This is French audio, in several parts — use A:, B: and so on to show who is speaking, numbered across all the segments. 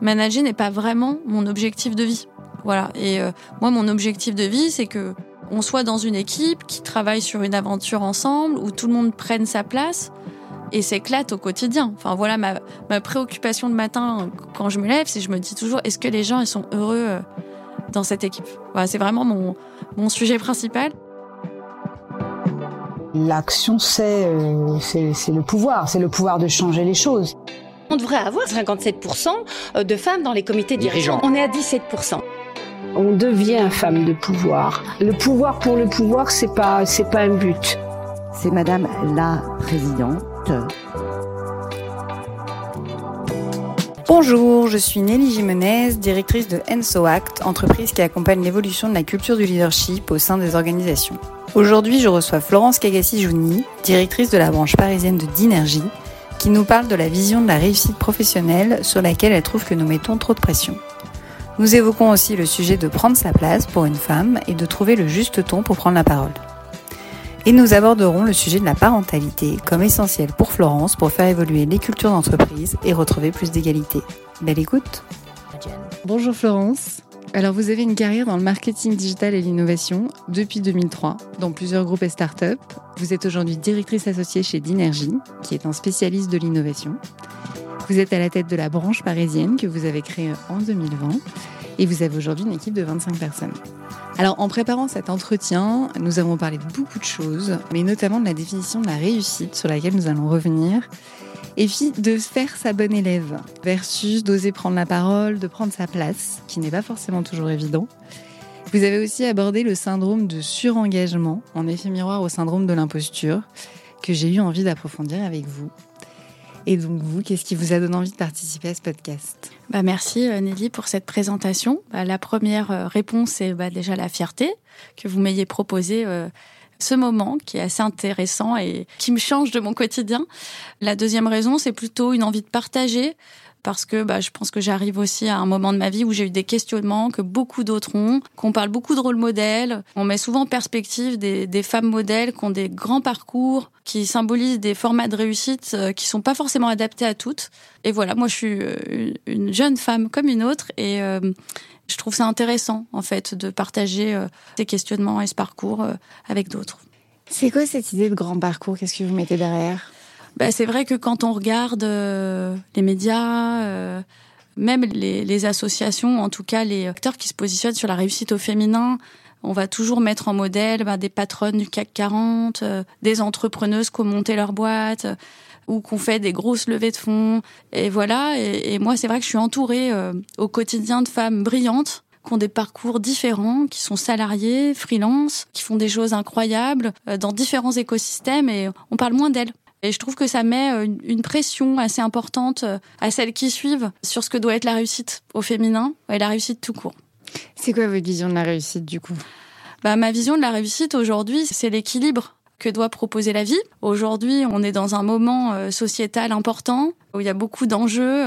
A: Manager n'est pas vraiment mon objectif de vie. Voilà. Et euh, moi, mon objectif de vie, c'est que on soit dans une équipe qui travaille sur une aventure ensemble, où tout le monde prenne sa place et s'éclate au quotidien. Enfin voilà ma, ma préoccupation le matin quand je me lève, c'est je me dis toujours est-ce que les gens ils sont heureux euh, dans cette équipe? Voilà, c'est vraiment mon, mon sujet principal.
B: L'action, c'est euh, c'est le pouvoir, c'est le pouvoir de changer les choses.
C: On devrait avoir 57% de femmes dans les comités dirigeants. On est à 17%.
B: On devient femme de pouvoir. Le pouvoir pour le pouvoir, c'est pas c'est pas un but.
D: C'est Madame la Présidente.
E: Bonjour, je suis Nelly Jimenez, directrice de Enso Act, entreprise qui accompagne l'évolution de la culture du leadership au sein des organisations. Aujourd'hui, je reçois Florence Cagassi-Jouni, directrice de la branche parisienne de Dinergie, qui nous parle de la vision de la réussite professionnelle sur laquelle elle trouve que nous mettons trop de pression. Nous évoquons aussi le sujet de prendre sa place pour une femme et de trouver le juste ton pour prendre la parole. Et nous aborderons le sujet de la parentalité comme essentiel pour Florence pour faire évoluer les cultures d'entreprise et retrouver plus d'égalité. Belle écoute Bonjour Florence alors vous avez une carrière dans le marketing digital et l'innovation depuis 2003 dans plusieurs groupes et startups. Vous êtes aujourd'hui directrice associée chez Dinergy, qui est un spécialiste de l'innovation. Vous êtes à la tête de la branche parisienne que vous avez créée en 2020 et vous avez aujourd'hui une équipe de 25 personnes. Alors en préparant cet entretien, nous avons parlé de beaucoup de choses, mais notamment de la définition de la réussite sur laquelle nous allons revenir. Et puis de faire sa bonne élève versus d'oser prendre la parole, de prendre sa place, qui n'est pas forcément toujours évident. Vous avez aussi abordé le syndrome de surengagement, en effet miroir au syndrome de l'imposture, que j'ai eu envie d'approfondir avec vous. Et donc vous, qu'est-ce qui vous a donné envie de participer à ce podcast?
A: Bah Merci euh, Nelly pour cette présentation. Bah, la première euh, réponse c'est bah, déjà la fierté que vous m'ayez proposé euh, ce moment qui est assez intéressant et qui me change de mon quotidien. La deuxième raison c'est plutôt une envie de partager parce que bah, je pense que j'arrive aussi à un moment de ma vie où j'ai eu des questionnements que beaucoup d'autres ont, qu'on parle beaucoup de rôle modèle, on met souvent en perspective des, des, femmes modèles qui ont des grands parcours, qui symbolisent des formats de réussite euh, qui sont pas forcément adaptés à toutes. Et voilà, moi je suis euh, une jeune femme comme une autre et euh, je trouve ça intéressant en fait de partager ces questionnements et ce parcours avec d'autres.
E: C'est quoi cette idée de grand parcours? Qu'est-ce que vous mettez derrière?
A: Bah, c'est vrai que quand on regarde euh, les médias, euh, même les, les, associations, en tout cas les acteurs qui se positionnent sur la réussite au féminin, on va toujours mettre en modèle bah, des patronnes du CAC 40, euh, des entrepreneuses qui ont monté leur boîte ou qu'on fait des grosses levées de fonds. Et voilà. Et, et moi, c'est vrai que je suis entourée au quotidien de femmes brillantes qui ont des parcours différents, qui sont salariées, freelance, qui font des choses incroyables dans différents écosystèmes et on parle moins d'elles. Et je trouve que ça met euh, une pression assez importante euh, à celles qui suivent sur ce que doit être la réussite au féminin et la réussite tout court.
E: C'est quoi votre vision de la réussite du coup?
A: Bah, Ma vision de la réussite aujourd'hui, c'est l'équilibre que doit proposer la vie. Aujourd'hui, on est dans un moment euh, sociétal important où il y a beaucoup d'enjeux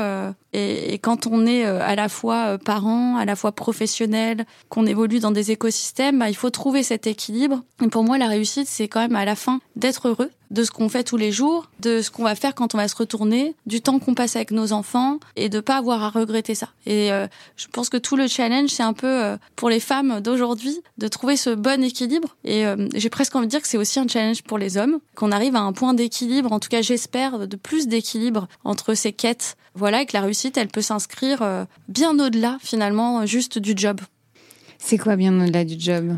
A: et, quand on est à la fois parent, à la fois professionnel, qu'on évolue dans des écosystèmes, bah, il faut trouver cet équilibre. Et pour moi, la réussite, c'est quand même à la fin d'être heureux de ce qu'on fait tous les jours, de ce qu'on va faire quand on va se retourner, du temps qu'on passe avec nos enfants et de pas avoir à regretter ça. Et euh, je pense que tout le challenge, c'est un peu euh, pour les femmes d'aujourd'hui de trouver ce bon équilibre. Et euh, j'ai presque envie de dire que c'est aussi un challenge pour les hommes, qu'on arrive à un point d'équilibre, en tout cas j'espère, de plus d'équilibre entre ces quêtes. Voilà, et que la réussite, elle peut s'inscrire bien au-delà finalement juste du job.
E: C'est quoi bien au-delà du job?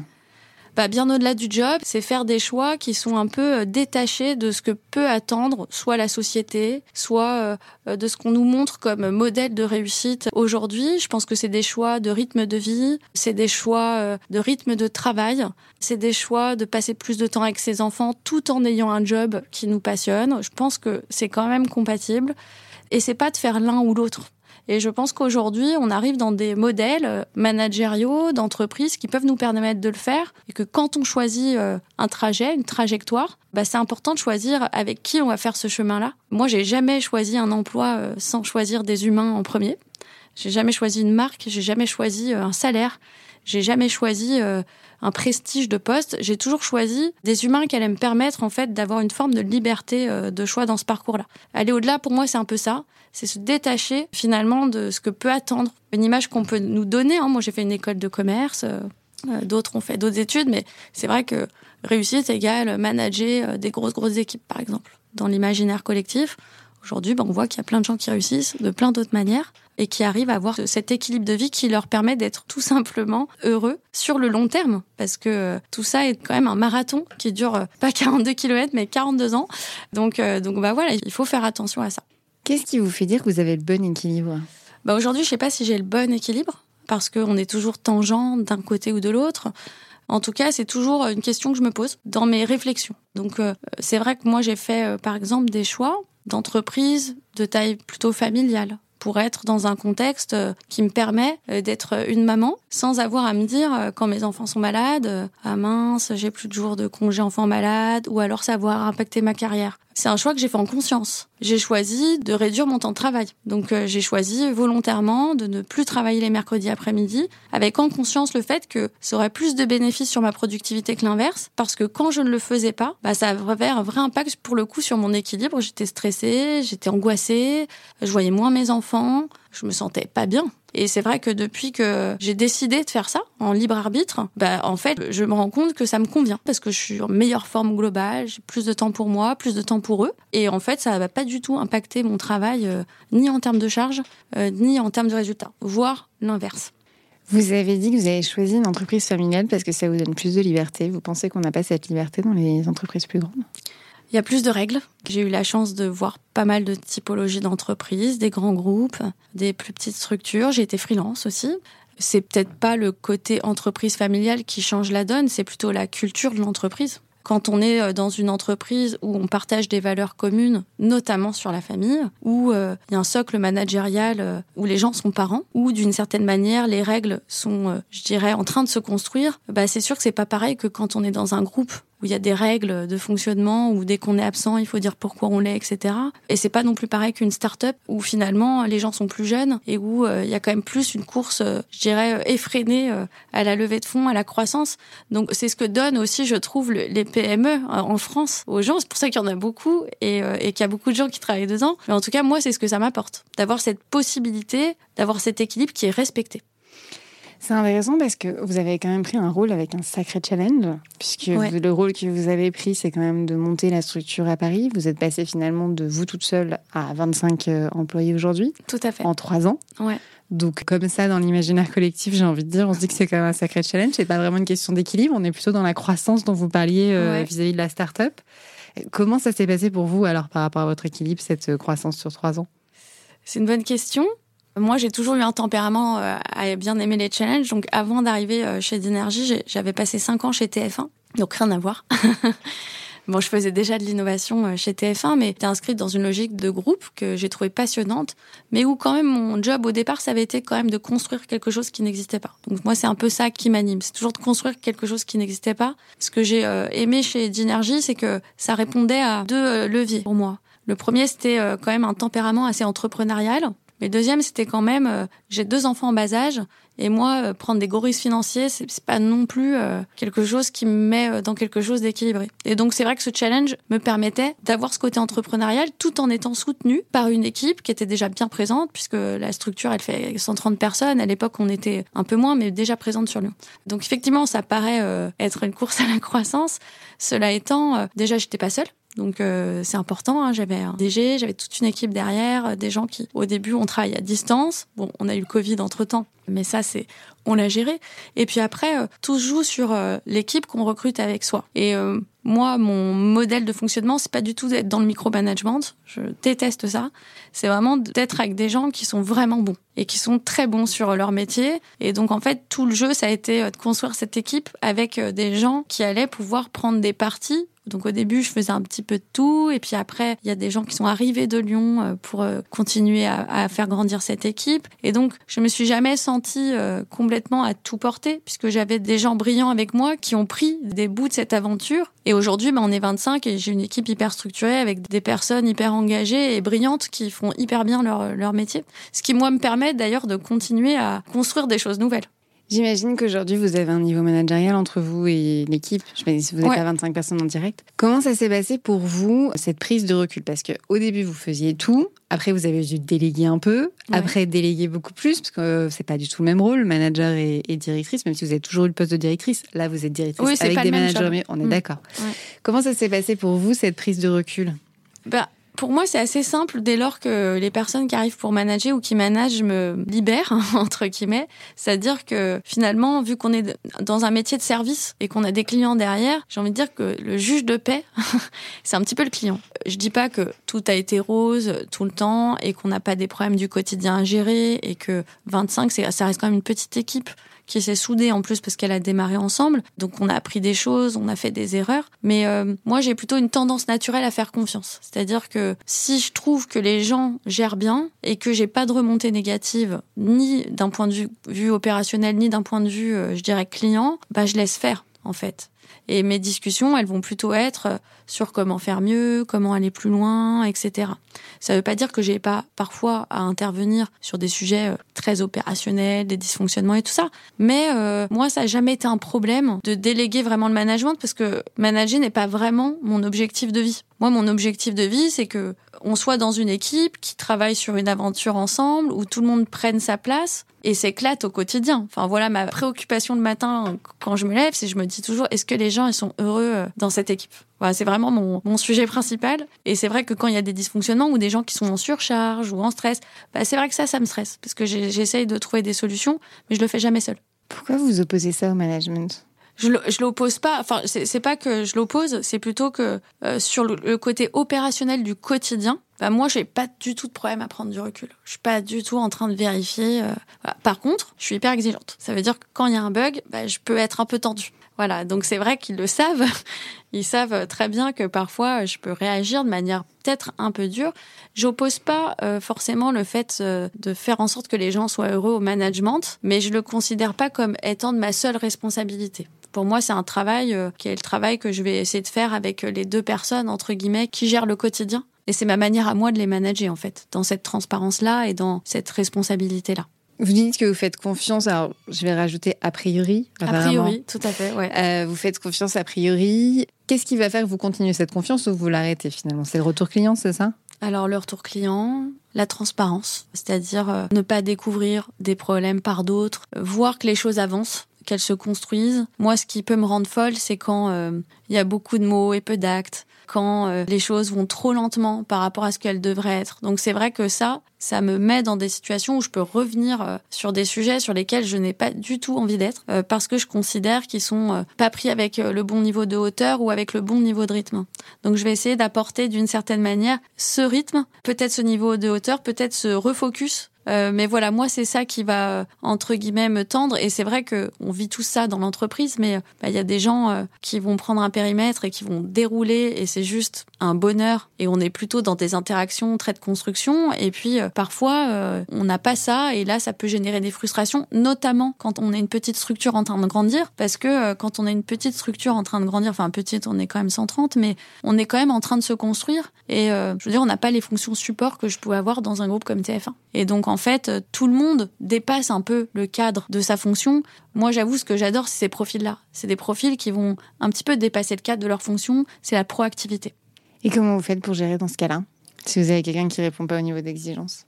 A: Bah, bien au-delà du job, c'est faire des choix qui sont un peu euh, détachés de ce que peut attendre soit la société, soit euh, de ce qu'on nous montre comme modèle de réussite aujourd'hui. Je pense que c'est des choix de rythme de vie, c'est des choix euh, de rythme de travail, c'est des choix de passer plus de temps avec ses enfants tout en ayant un job qui nous passionne. Je pense que c'est quand même compatible et c'est pas de faire l'un ou l'autre. Et je pense qu'aujourd'hui, on arrive dans des modèles euh, managériaux d'entreprises qui peuvent nous permettre de le faire et que quand on choisit euh, un trajet, une trajectoire, bah, c'est important de choisir avec qui on va faire ce chemin-là. Moi, j'ai jamais choisi un emploi euh, sans choisir des humains en premier. J'ai jamais choisi une marque, j'ai jamais choisi un salaire. J'ai jamais choisi un prestige de poste. J'ai toujours choisi des humains qui allaient me permettre en fait d'avoir une forme de liberté de choix dans ce parcours-là. Aller au-delà, pour moi, c'est un peu ça. C'est se détacher finalement de ce que peut attendre une image qu'on peut nous donner. Hein. Moi, j'ai fait une école de commerce. D'autres ont fait d'autres études, mais c'est vrai que réussite égale manager des grosses grosses équipes, par exemple, dans l'imaginaire collectif. Aujourd'hui, ben, on voit qu'il y a plein de gens qui réussissent de plein d'autres manières et qui arrivent à avoir cet équilibre de vie qui leur permet d'être tout simplement heureux sur le long terme. Parce que euh, tout ça est quand même un marathon qui dure euh, pas 42 km mais 42 ans. Donc, euh, donc bah voilà, il faut faire attention à ça.
E: Qu'est-ce qui vous fait dire que vous avez le bon équilibre?
A: Bah Aujourd'hui, je sais pas si j'ai le bon équilibre parce qu'on est toujours tangent d'un côté ou de l'autre. En tout cas, c'est toujours une question que je me pose dans mes réflexions. Donc, c'est vrai que moi, j'ai fait, par exemple, des choix d'entreprise de taille plutôt familiale pour être dans un contexte euh, qui me permet euh, d'être une maman sans avoir à me dire euh, quand mes enfants sont malades, ah mince, j'ai plus de jours de congé enfant malade, ou alors ça va impacter ma carrière. C'est un choix que j'ai fait en conscience. J'ai choisi de réduire mon temps de travail. Donc euh, j'ai choisi volontairement de ne plus travailler les mercredis après-midi, avec en conscience le fait que ça aurait plus de bénéfices sur ma productivité que l'inverse, parce que quand je ne le faisais pas, bah, ça avait un vrai impact pour le coup sur mon équilibre. J'étais stressée, j'étais angoissée, je voyais moins mes enfants, je me sentais pas bien. Et c'est vrai que depuis que j'ai décidé de faire ça en libre arbitre, bah en fait, je me rends compte que ça me convient parce que je suis en meilleure forme globale, j'ai plus de temps pour moi, plus de temps pour eux. Et en fait, ça va pas du tout impacter mon travail euh, ni en termes de charge, euh, ni en termes de résultats, voire l'inverse.
E: Vous avez dit que vous avez choisi une entreprise familiale parce que ça vous donne plus de liberté. Vous pensez qu'on n'a pas cette liberté dans les entreprises plus grandes?
A: Il y a plus de règles. J'ai eu la chance de voir pas mal de typologies d'entreprises, des grands groupes, des plus petites structures. J'ai été freelance aussi. C'est peut-être pas le côté entreprise familiale qui change la donne, c'est plutôt la culture de l'entreprise. Quand on est euh, dans une entreprise où on partage des valeurs communes, notamment sur la famille, où euh, il y a un socle managérial euh, où les gens sont parents, où d'une certaine manière les règles sont, je dirais, en train de se construire, bah c'est sûr que c'est pas pareil que quand on est dans un groupe où il y a des règles de fonctionnement, où dès qu'on est absent, il faut dire pourquoi on l'est, etc. Et c'est pas non plus pareil qu'une start-up où finalement les gens sont plus jeunes et où euh, il y a quand même plus une course, euh, je dirais, euh, effrénée à la levée de fonds, à la croissance. Donc c'est ce que donne aussi, je trouve, les PME en France aux gens. C'est pour ça qu'il y en a beaucoup et, et qu'il y a beaucoup de gens qui travaillent dedans. Mais en tout cas, moi, c'est ce que ça m'apporte, d'avoir cette possibilité, d'avoir cet équilibre qui est respecté.
E: C'est intéressant parce que vous avez quand même pris un rôle avec un sacré challenge, puisque le rôle que vous avez pris, c'est quand même de monter la structure à Paris. Vous êtes passé finalement de vous toute seule à 25 euh, employés aujourd'hui.
A: Tout à fait.
E: En trois ans.
A: Ouais.
E: Donc, comme ça, dans l'imaginaire collectif, j'ai envie de dire, on se dit que c'est quand même un sacré challenge. C'est pas vraiment une question d'équilibre. On est plutôt dans la croissance dont vous parliez euh, vis-à-vis de la start-up. Comment ça s'est passé pour vous, alors, par rapport à votre équilibre, cette euh, croissance sur trois ans?
A: C'est une bonne question. Moi, j'ai toujours eu un tempérament euh, à bien aimer les challenges. Donc, avant d'arriver euh, chez Dynergy, j'avais passé cinq ans chez TF1. Donc, rien à voir. Bon, je faisais déjà de l'innovation euh, chez TF1, mais j'étais inscrite dans une logique de groupe que j'ai trouvée passionnante, mais où quand même mon job au départ, ça avait été quand même de construire quelque chose qui n'existait pas. Donc moi, c'est un peu ça qui m'anime, c'est toujours de construire quelque chose qui n'existait pas. Ce que j'ai aimé chez Dynergy, c'est que ça répondait à deux leviers pour moi. Le premier, c'était quand même un tempérament assez entrepreneurial. Mais deuxième, c'était quand même, euh, j'ai deux enfants en bas âge, et moi, euh, prendre des gorilles financiers, c'est pas non plus euh, quelque chose qui me met dans quelque chose d'équilibré. Et donc, c'est vrai que ce challenge me permettait d'avoir ce côté entrepreneurial tout en étant soutenu par une équipe qui était déjà bien présente, puisque la structure, elle fait 130 personnes. À l'époque, on était un peu moins, mais déjà présente sur Lyon. Donc, effectivement, ça paraît être une course à la croissance. Cela étant, déjà, j'étais pas seule. Donc euh, c'est important. Hein. J'avais un DG, j'avais toute une équipe derrière, euh, des gens qui, au début, on travaille à distance. Bon, on a eu le Covid entre temps, mais ça, c'est on l'a géré. Et puis après, euh, tout se joue sur l'équipe qu'on recrute avec soi. Et moi, mon modèle de fonctionnement, c'est pas du tout d'être dans le micromanagement. Je déteste ça. C'est vraiment d'être avec des gens qui sont vraiment bons et qui sont très bons sur leur métier. Et donc, en fait, tout le jeu, ça a été de construire cette équipe avec des gens qui allaient pouvoir prendre des parties donc au début, je faisais un petit peu de tout. Et puis après, il y a des gens qui sont arrivés de Lyon euh, pour euh, continuer à, faire grandir cette équipe. Et donc, je me suis jamais sentie euh, complètement à tout porter, puisque j'avais des gens brillants avec moi qui ont pris des bouts de cette aventure. Et aujourd'hui, ben, on est 25 et j'ai une équipe hyper structurée avec des personnes hyper engagées et brillantes qui font hyper bien leur, leur métier. Ce qui, moi, me permet d'ailleurs de continuer à construire des choses nouvelles.
E: J'imagine qu'aujourd'hui, vous avez un niveau managérial entre vous et l'équipe. Je me dis, vous êtes à 25 personnes en direct. Comment ça s'est passé pour vous, cette prise de recul? Parce qu'au début, vous faisiez tout. Après, vous avez dû déléguer un peu. Après, déléguer beaucoup plus, parce que c'est pas du tout le même rôle, manager et, directrice, même si vous avez toujours eu le poste de directrice. Là, vous êtes directrice avec des managers, mais on est mm. d'accord. Comment ça s'est passé pour vous, cette prise de recul?
A: Bah, pour moi, c'est assez simple dès lors que les personnes qui arrivent pour manager ou qui managent me libèrent, entre guillemets. C'est-à-dire que finalement, vu qu'on est dans un métier de service et qu'on a des clients derrière, j'ai envie de dire que le juge de paix, c'est un petit peu le client. Je dis pas que tout a été rose tout le temps et qu'on n'a pas des problèmes du quotidien à gérer et que 25, ça reste quand même une petite équipe qui s'est soudée en plus parce qu'elle a démarré ensemble. Donc on a appris des choses, on a fait des erreurs. Mais euh, moi j'ai plutôt une tendance naturelle à faire confiance. C'est-à-dire que si je trouve que les gens gèrent bien et que j'ai pas de remontée négative ni d'un point de vue, opérationnel ni d'un point de vue euh, je dirais client, bah je laisse faire en fait. Et mes discussions, elles vont plutôt être sur comment faire mieux, comment aller plus loin, etc. Ça ne veut pas dire que j'ai pas parfois à intervenir sur des sujets euh, très opérationnels, des dysfonctionnements et tout ça. Mais euh, moi, ça n'a jamais été un problème de déléguer vraiment le management parce que manager n'est pas vraiment mon objectif de vie. Moi, mon objectif de vie, c'est que on soit dans une équipe qui travaille sur une aventure ensemble, où tout le monde prenne sa place et s'éclate au quotidien. Enfin voilà, ma préoccupation le matin quand je me lève, c'est je me dis toujours est-ce que les gens ils sont heureux euh, dans cette équipe? Voilà, c'est vraiment mon, mon, sujet principal. Et c'est vrai que quand il y a des dysfonctionnements ou des gens qui sont en surcharge ou en stress, bah c'est vrai que ça, ça me stresse parce que j'essaye de trouver des solutions, mais je le fais jamais seul.
E: Pourquoi vous opposez ça au management?
A: Je, l'oppose pas. Enfin, c'est pas que je l'oppose, c'est plutôt que euh, sur le, côté opérationnel du quotidien, bah moi, j'ai pas du tout de problème à prendre du recul. Je suis pas du tout en train de vérifier. Euh, Par contre, je suis hyper exigeante. Ça veut dire que quand il y a un bug, bah, je peux être un peu tendue. Voilà, donc c'est vrai qu'ils le savent. Ils savent très bien que parfois je peux réagir de manière peut-être un peu dure. J'oppose pas euh, forcément le fait de faire en sorte que les gens soient heureux au management, mais je le considère pas comme étant de ma seule responsabilité. Pour moi, c'est un travail euh, qui est le travail que je vais essayer de faire avec euh, les deux personnes, entre guillemets, qui gèrent le quotidien. Et c'est ma manière à moi de les manager, en fait, dans cette transparence-là et dans cette responsabilité-là.
E: Vous dites que vous faites confiance, alors je vais rajouter a priori.
A: A priori, tout à fait, ouais.
E: Euh, vous faites confiance a priori. Qu'est-ce qui va faire que vous continuez cette confiance ou vous l'arrêtez finalement? C'est le retour client, c'est ça?
A: Alors le retour client, la transparence, c'est-à-dire ne pas découvrir des problèmes par d'autres, voir que les choses avancent qu'elles se construisent. Moi, ce qui peut me rendre folle, c'est quand euh, il y a beaucoup de mots et peu d'actes, quand euh, les choses vont trop lentement par rapport à ce qu'elles devraient être. Donc c'est vrai que ça, ça me met dans des situations où je peux revenir euh, sur des sujets sur lesquels je n'ai pas du tout envie d'être parce que je considère qu'ils sont pas pris avec le bon niveau de hauteur ou avec le bon niveau de rythme. Donc je vais essayer d'apporter d'une certaine manière ce rythme, peut-être ce niveau de hauteur, peut-être ce refocus euh, mais voilà, moi, c'est ça qui va, euh, entre guillemets, me tendre. Et c'est vrai que on vit tout ça dans l'entreprise, mais euh, bah, il y a des gens qui vont prendre un périmètre et qui vont dérouler, et c'est juste un bonheur. Et on est plutôt dans des interactions très de construction. Et puis, parfois, on n'a pas ça, et là, ça peut générer des frustrations, notamment quand on est une petite structure en train de grandir, parce que quand on est une petite structure en train de grandir, enfin petite, on est quand même 130, mais on est quand même en train de se construire. Et je veux dire, on n'a pas les fonctions support que je pouvais avoir dans un groupe comme TF1. Et donc, fait, tout le monde dépasse un peu le cadre de sa fonction. Moi, j'avoue, ce que j'adore, c'est ces profils-là. C'est des profils qui vont un petit peu dépasser le cadre de leur fonction. C'est la proactivité.
E: Et comment vous faites pour gérer dans ce cas-là Si vous avez quelqu'un qui répond pas au niveau d'exigence?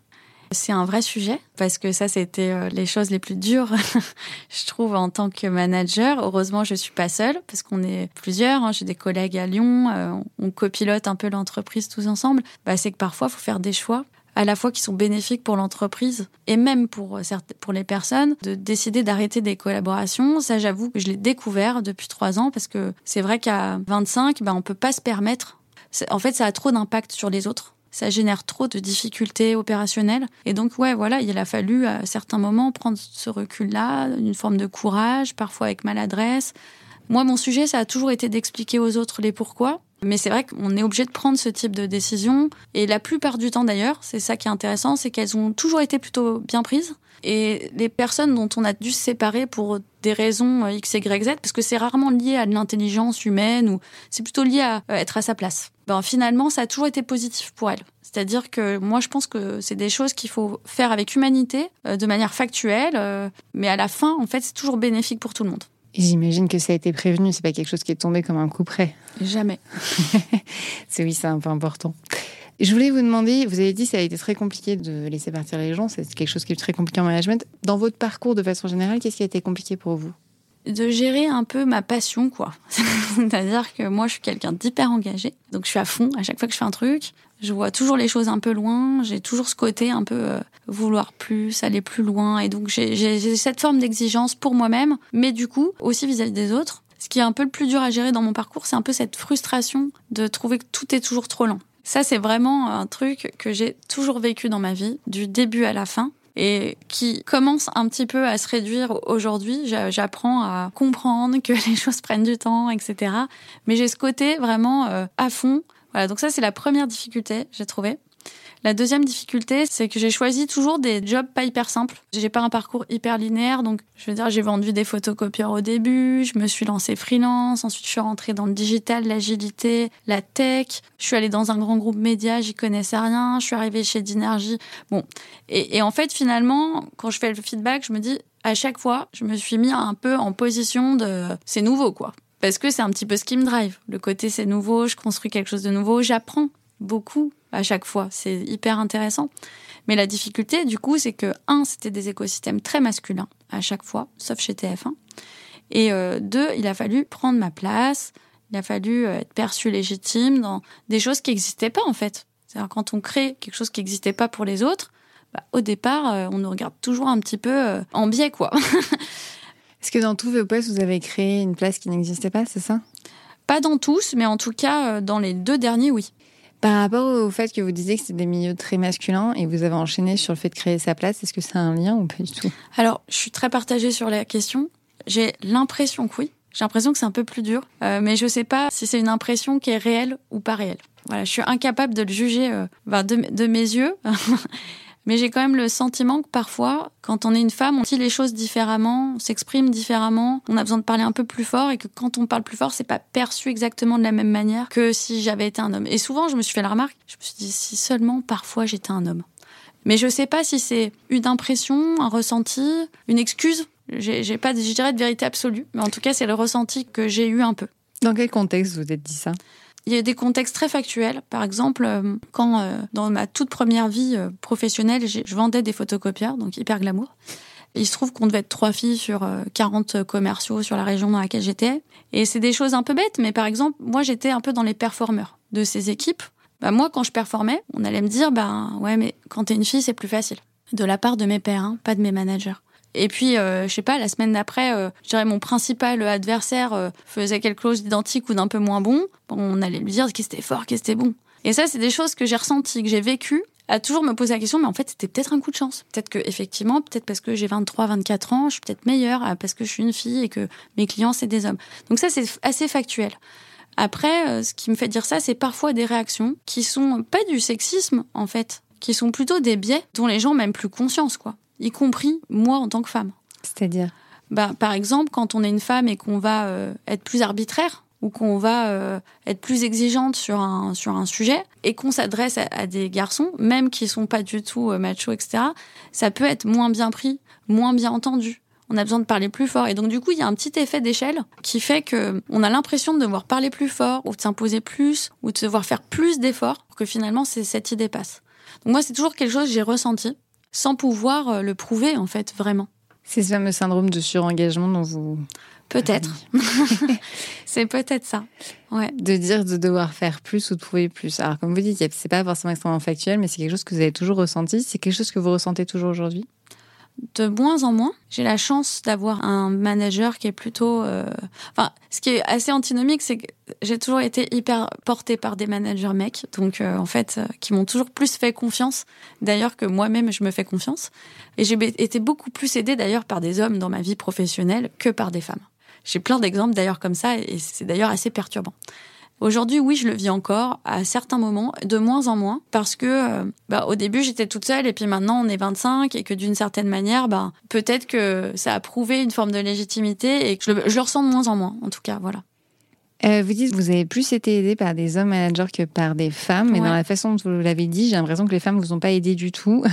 A: C'est un vrai sujet parce que ça, c'était euh, les choses les plus dures, je trouve, en tant que manager. Heureusement, je suis pas seule parce qu'on est plusieurs. Hein. J'ai des collègues à Lyon, euh, on copilote un peu l'entreprise tous ensemble. Bah, c'est que parfois, il faut faire des choix à la fois qui sont bénéfiques pour l'entreprise et même pour, euh, pour les personnes, de décider d'arrêter des collaborations. Ça, j'avoue que je l'ai découvert depuis trois ans parce que c'est vrai qu'à 25, ben, on peut pas se permettre. En fait, ça a trop d'impact sur les autres. Ça génère trop de difficultés opérationnelles. Et donc, ouais, voilà, il a fallu à certains moments prendre ce recul-là, une forme de courage, parfois avec maladresse. Moi, mon sujet, ça a toujours été d'expliquer aux autres les pourquoi Mais c'est vrai qu'on est obligé de prendre ce type de décision. Et la plupart du temps d'ailleurs, c'est ça qui est intéressant, c'est qu'elles ont toujours été plutôt bien prises. Et les personnes dont on a dû se séparer pour des raisons euh, X, Y, Z, parce que c'est rarement lié à de l'intelligence humaine ou c'est plutôt lié à euh, être à sa place. Ben, finalement, ça a toujours été positif pour elle. C'est-à-dire que moi, je pense que c'est des choses qu'il faut faire avec humanité, euh, de manière factuelle, mais à la fin, en fait, c'est toujours bénéfique pour tout le monde.
E: J'imagine que ça a été prévenu, c'est pas quelque chose qui est tombé comme un coup près.
A: Jamais.
E: c'est oui, c'est un peu important. Je voulais vous demander, vous avez dit que ça a été très compliqué de laisser partir les gens, c'est quelque chose qui est très compliqué en management. Dans votre parcours de façon générale, qu'est-ce qui a été compliqué pour vous?
A: De gérer un peu ma passion, quoi. C'est-à-dire que moi, je suis quelqu'un d'hyper engagé. Donc, je suis à fond à chaque fois que je fais un truc. Je vois toujours les choses un peu loin. J'ai toujours ce côté un peu euh, vouloir plus, aller plus loin. Et donc, j'ai cette forme d'exigence pour moi-même, mais du coup, aussi vis à -vis des autres. Ce qui est un peu le plus dur à gérer dans mon parcours, c'est un peu cette frustration de trouver que tout est toujours trop lent. Ça, c'est vraiment un truc que j'ai toujours vécu dans ma vie, du début à la fin et qui commence un petit peu à se réduire aujourd'hui. J'apprends à comprendre que les choses prennent du temps, etc. Mais j'ai ce côté vraiment euh, à fond. Voilà, donc ça c'est la première difficulté, j'ai trouvé. La deuxième difficulté, c'est que j'ai choisi toujours des jobs pas hyper simples. J'ai pas un parcours hyper linéaire, donc je veux dire, j'ai vendu des photocopieurs au début, je me suis lancée freelance, ensuite je suis rentrée dans le digital, l'agilité, la tech, je suis allée dans un grand groupe média, j'y connaissais rien, je suis arrivée chez Dinergy. Bon, et, et en fait, finalement, quand je fais le feedback, je me dis, à chaque fois, je me suis mis un peu en position de c'est nouveau, quoi parce que c'est un petit peu ce qui me drive. Le côté c'est nouveau, je construis quelque chose de nouveau, j'apprends beaucoup à chaque fois. C'est hyper intéressant. Mais la difficulté, du coup, c'est que, un, c'était des écosystèmes très masculins à chaque fois, sauf chez TF1. Et euh, deux, il a fallu prendre ma place, il a fallu euh, être perçu légitime dans des choses qui n'existaient pas, en fait. C'est-à-dire, quand on crée quelque chose qui n'existait pas pour les autres, bah, au départ, euh, on nous regarde toujours un petit peu en biais, quoi.
E: Est-ce que dans tous vos postes, vous avez créé une place qui n'existait pas, c'est ça?
A: Pas dans tous, mais en tout cas, dans les deux derniers, oui.
E: Par rapport au fait que vous disiez que c'est des milieux très masculins et vous avez enchaîné sur le fait de créer sa place, est-ce que c'est un lien ou pas du tout?
A: Alors, je suis très partagée sur la question. J'ai l'impression que oui. J'ai l'impression que c'est un peu plus dur, euh, mais je ne sais pas si c'est une impression qui est réelle ou pas réelle. Voilà, je suis incapable de le juger euh, de, de mes yeux. Mais j'ai quand même le sentiment que parfois, quand on est une femme, on dit les choses différemment, on s'exprime différemment, on a besoin de parler un peu plus fort et que quand on parle plus fort, c'est pas perçu exactement de la même manière que si j'avais été un homme. Et souvent, je me suis fait la remarque, je me suis dit si seulement parfois j'étais un homme. Mais je sais pas si c'est une impression, un ressenti, une excuse. J'ai pas, je dirais, de vérité absolue. Mais en tout cas, c'est le ressenti que j'ai eu un peu.
E: Dans quel contexte vous êtes dit ça?
A: Il y a des contextes très factuels. Par exemple, euh, quand euh, dans ma toute première vie euh, professionnelle, je vendais des photocopieurs, donc hyper glamour. Il se trouve qu'on devait être trois filles sur 40 commerciaux sur la région dans laquelle j'étais. Et c'est des choses un peu bêtes, mais par exemple, moi j'étais un peu dans les performeurs de ces équipes. Bah, moi, quand je performais, on allait me dire, bah ouais, mais quand t'es une fille, c'est plus facile. De la part de mes pères, hein, pas de mes managers. Et puis, euh, je sais pas, la semaine d'après, euh, je dirais mon principal adversaire euh, faisait quelque chose d'identique ou d'un peu moins bon. On allait lui dire que c'était fort, que c'était bon. Et ça, c'est des choses que j'ai ressenties, que j'ai vécues, à toujours me poser la question, mais en fait, c'était peut-être un coup de chance. Peut-être que, effectivement, peut-être parce que j'ai 23, 24 ans, je suis peut-être meilleure, parce que je suis une fille et que mes clients, c'est des hommes. Donc ça, c'est assez factuel. Après, ce qui me fait dire ça, c'est parfois des réactions qui sont pas du sexisme, en fait, qui sont plutôt des biais dont les gens n'ont même plus conscience, quoi y compris moi en tant que femme.
E: C'est-à-dire
A: bah, Par exemple, quand on est une femme et qu'on va euh, être plus arbitraire ou qu'on va euh, être plus exigeante sur un, sur un sujet et qu'on s'adresse à, des garçons, même qui sont pas du tout euh, machos, etc., ça peut être moins bien pris, moins bien entendu. On a besoin de parler plus fort. Et donc, du coup, il y a un petit effet d'échelle qui fait que on a l'impression de devoir parler plus fort ou de s'imposer plus ou de devoir faire plus d'efforts pour que finalement, cette idée passe. Donc, moi, c'est toujours quelque chose que j'ai ressenti sans pouvoir euh, le prouver, en fait, vraiment.
E: C'est ce fameux syndrome de surengagement dont vous...
A: Peut-être. c'est peut-être ça. Ouais.
E: De dire de devoir faire plus ou de prouver plus. Alors, comme vous dites, c'est pas forcément extrêmement factuel, mais c'est quelque chose que vous avez toujours ressenti. C'est quelque chose que vous ressentez toujours aujourd'hui?
A: De moins en moins. J'ai la chance d'avoir un manager qui est plutôt... Euh, enfin, ce qui est assez antinomique, c'est que j'ai toujours été hyper portée par des managers mecs, donc euh, en fait, euh, qui m'ont toujours plus fait confiance, d'ailleurs que moi-même, je me fais confiance. Et j'ai été beaucoup plus aidée d'ailleurs par des hommes dans ma vie professionnelle que par des femmes. J'ai plein d'exemples d'ailleurs comme ça, et c'est d'ailleurs assez perturbant. Aujourd'hui, oui, je le vis encore à certains moments, de moins en moins, parce que euh, bah, au début j'étais toute seule et puis maintenant on est 25 et que d'une certaine manière, bah, peut-être que ça a prouvé une forme de légitimité et que je le, je le ressens de moins en moins, en tout cas, voilà.
E: Euh, vous dites que vous avez plus été aidé par des hommes managers que par des femmes, mais dans la façon dont vous l'avez dit, j'ai l'impression que les femmes vous ont pas aidé du tout.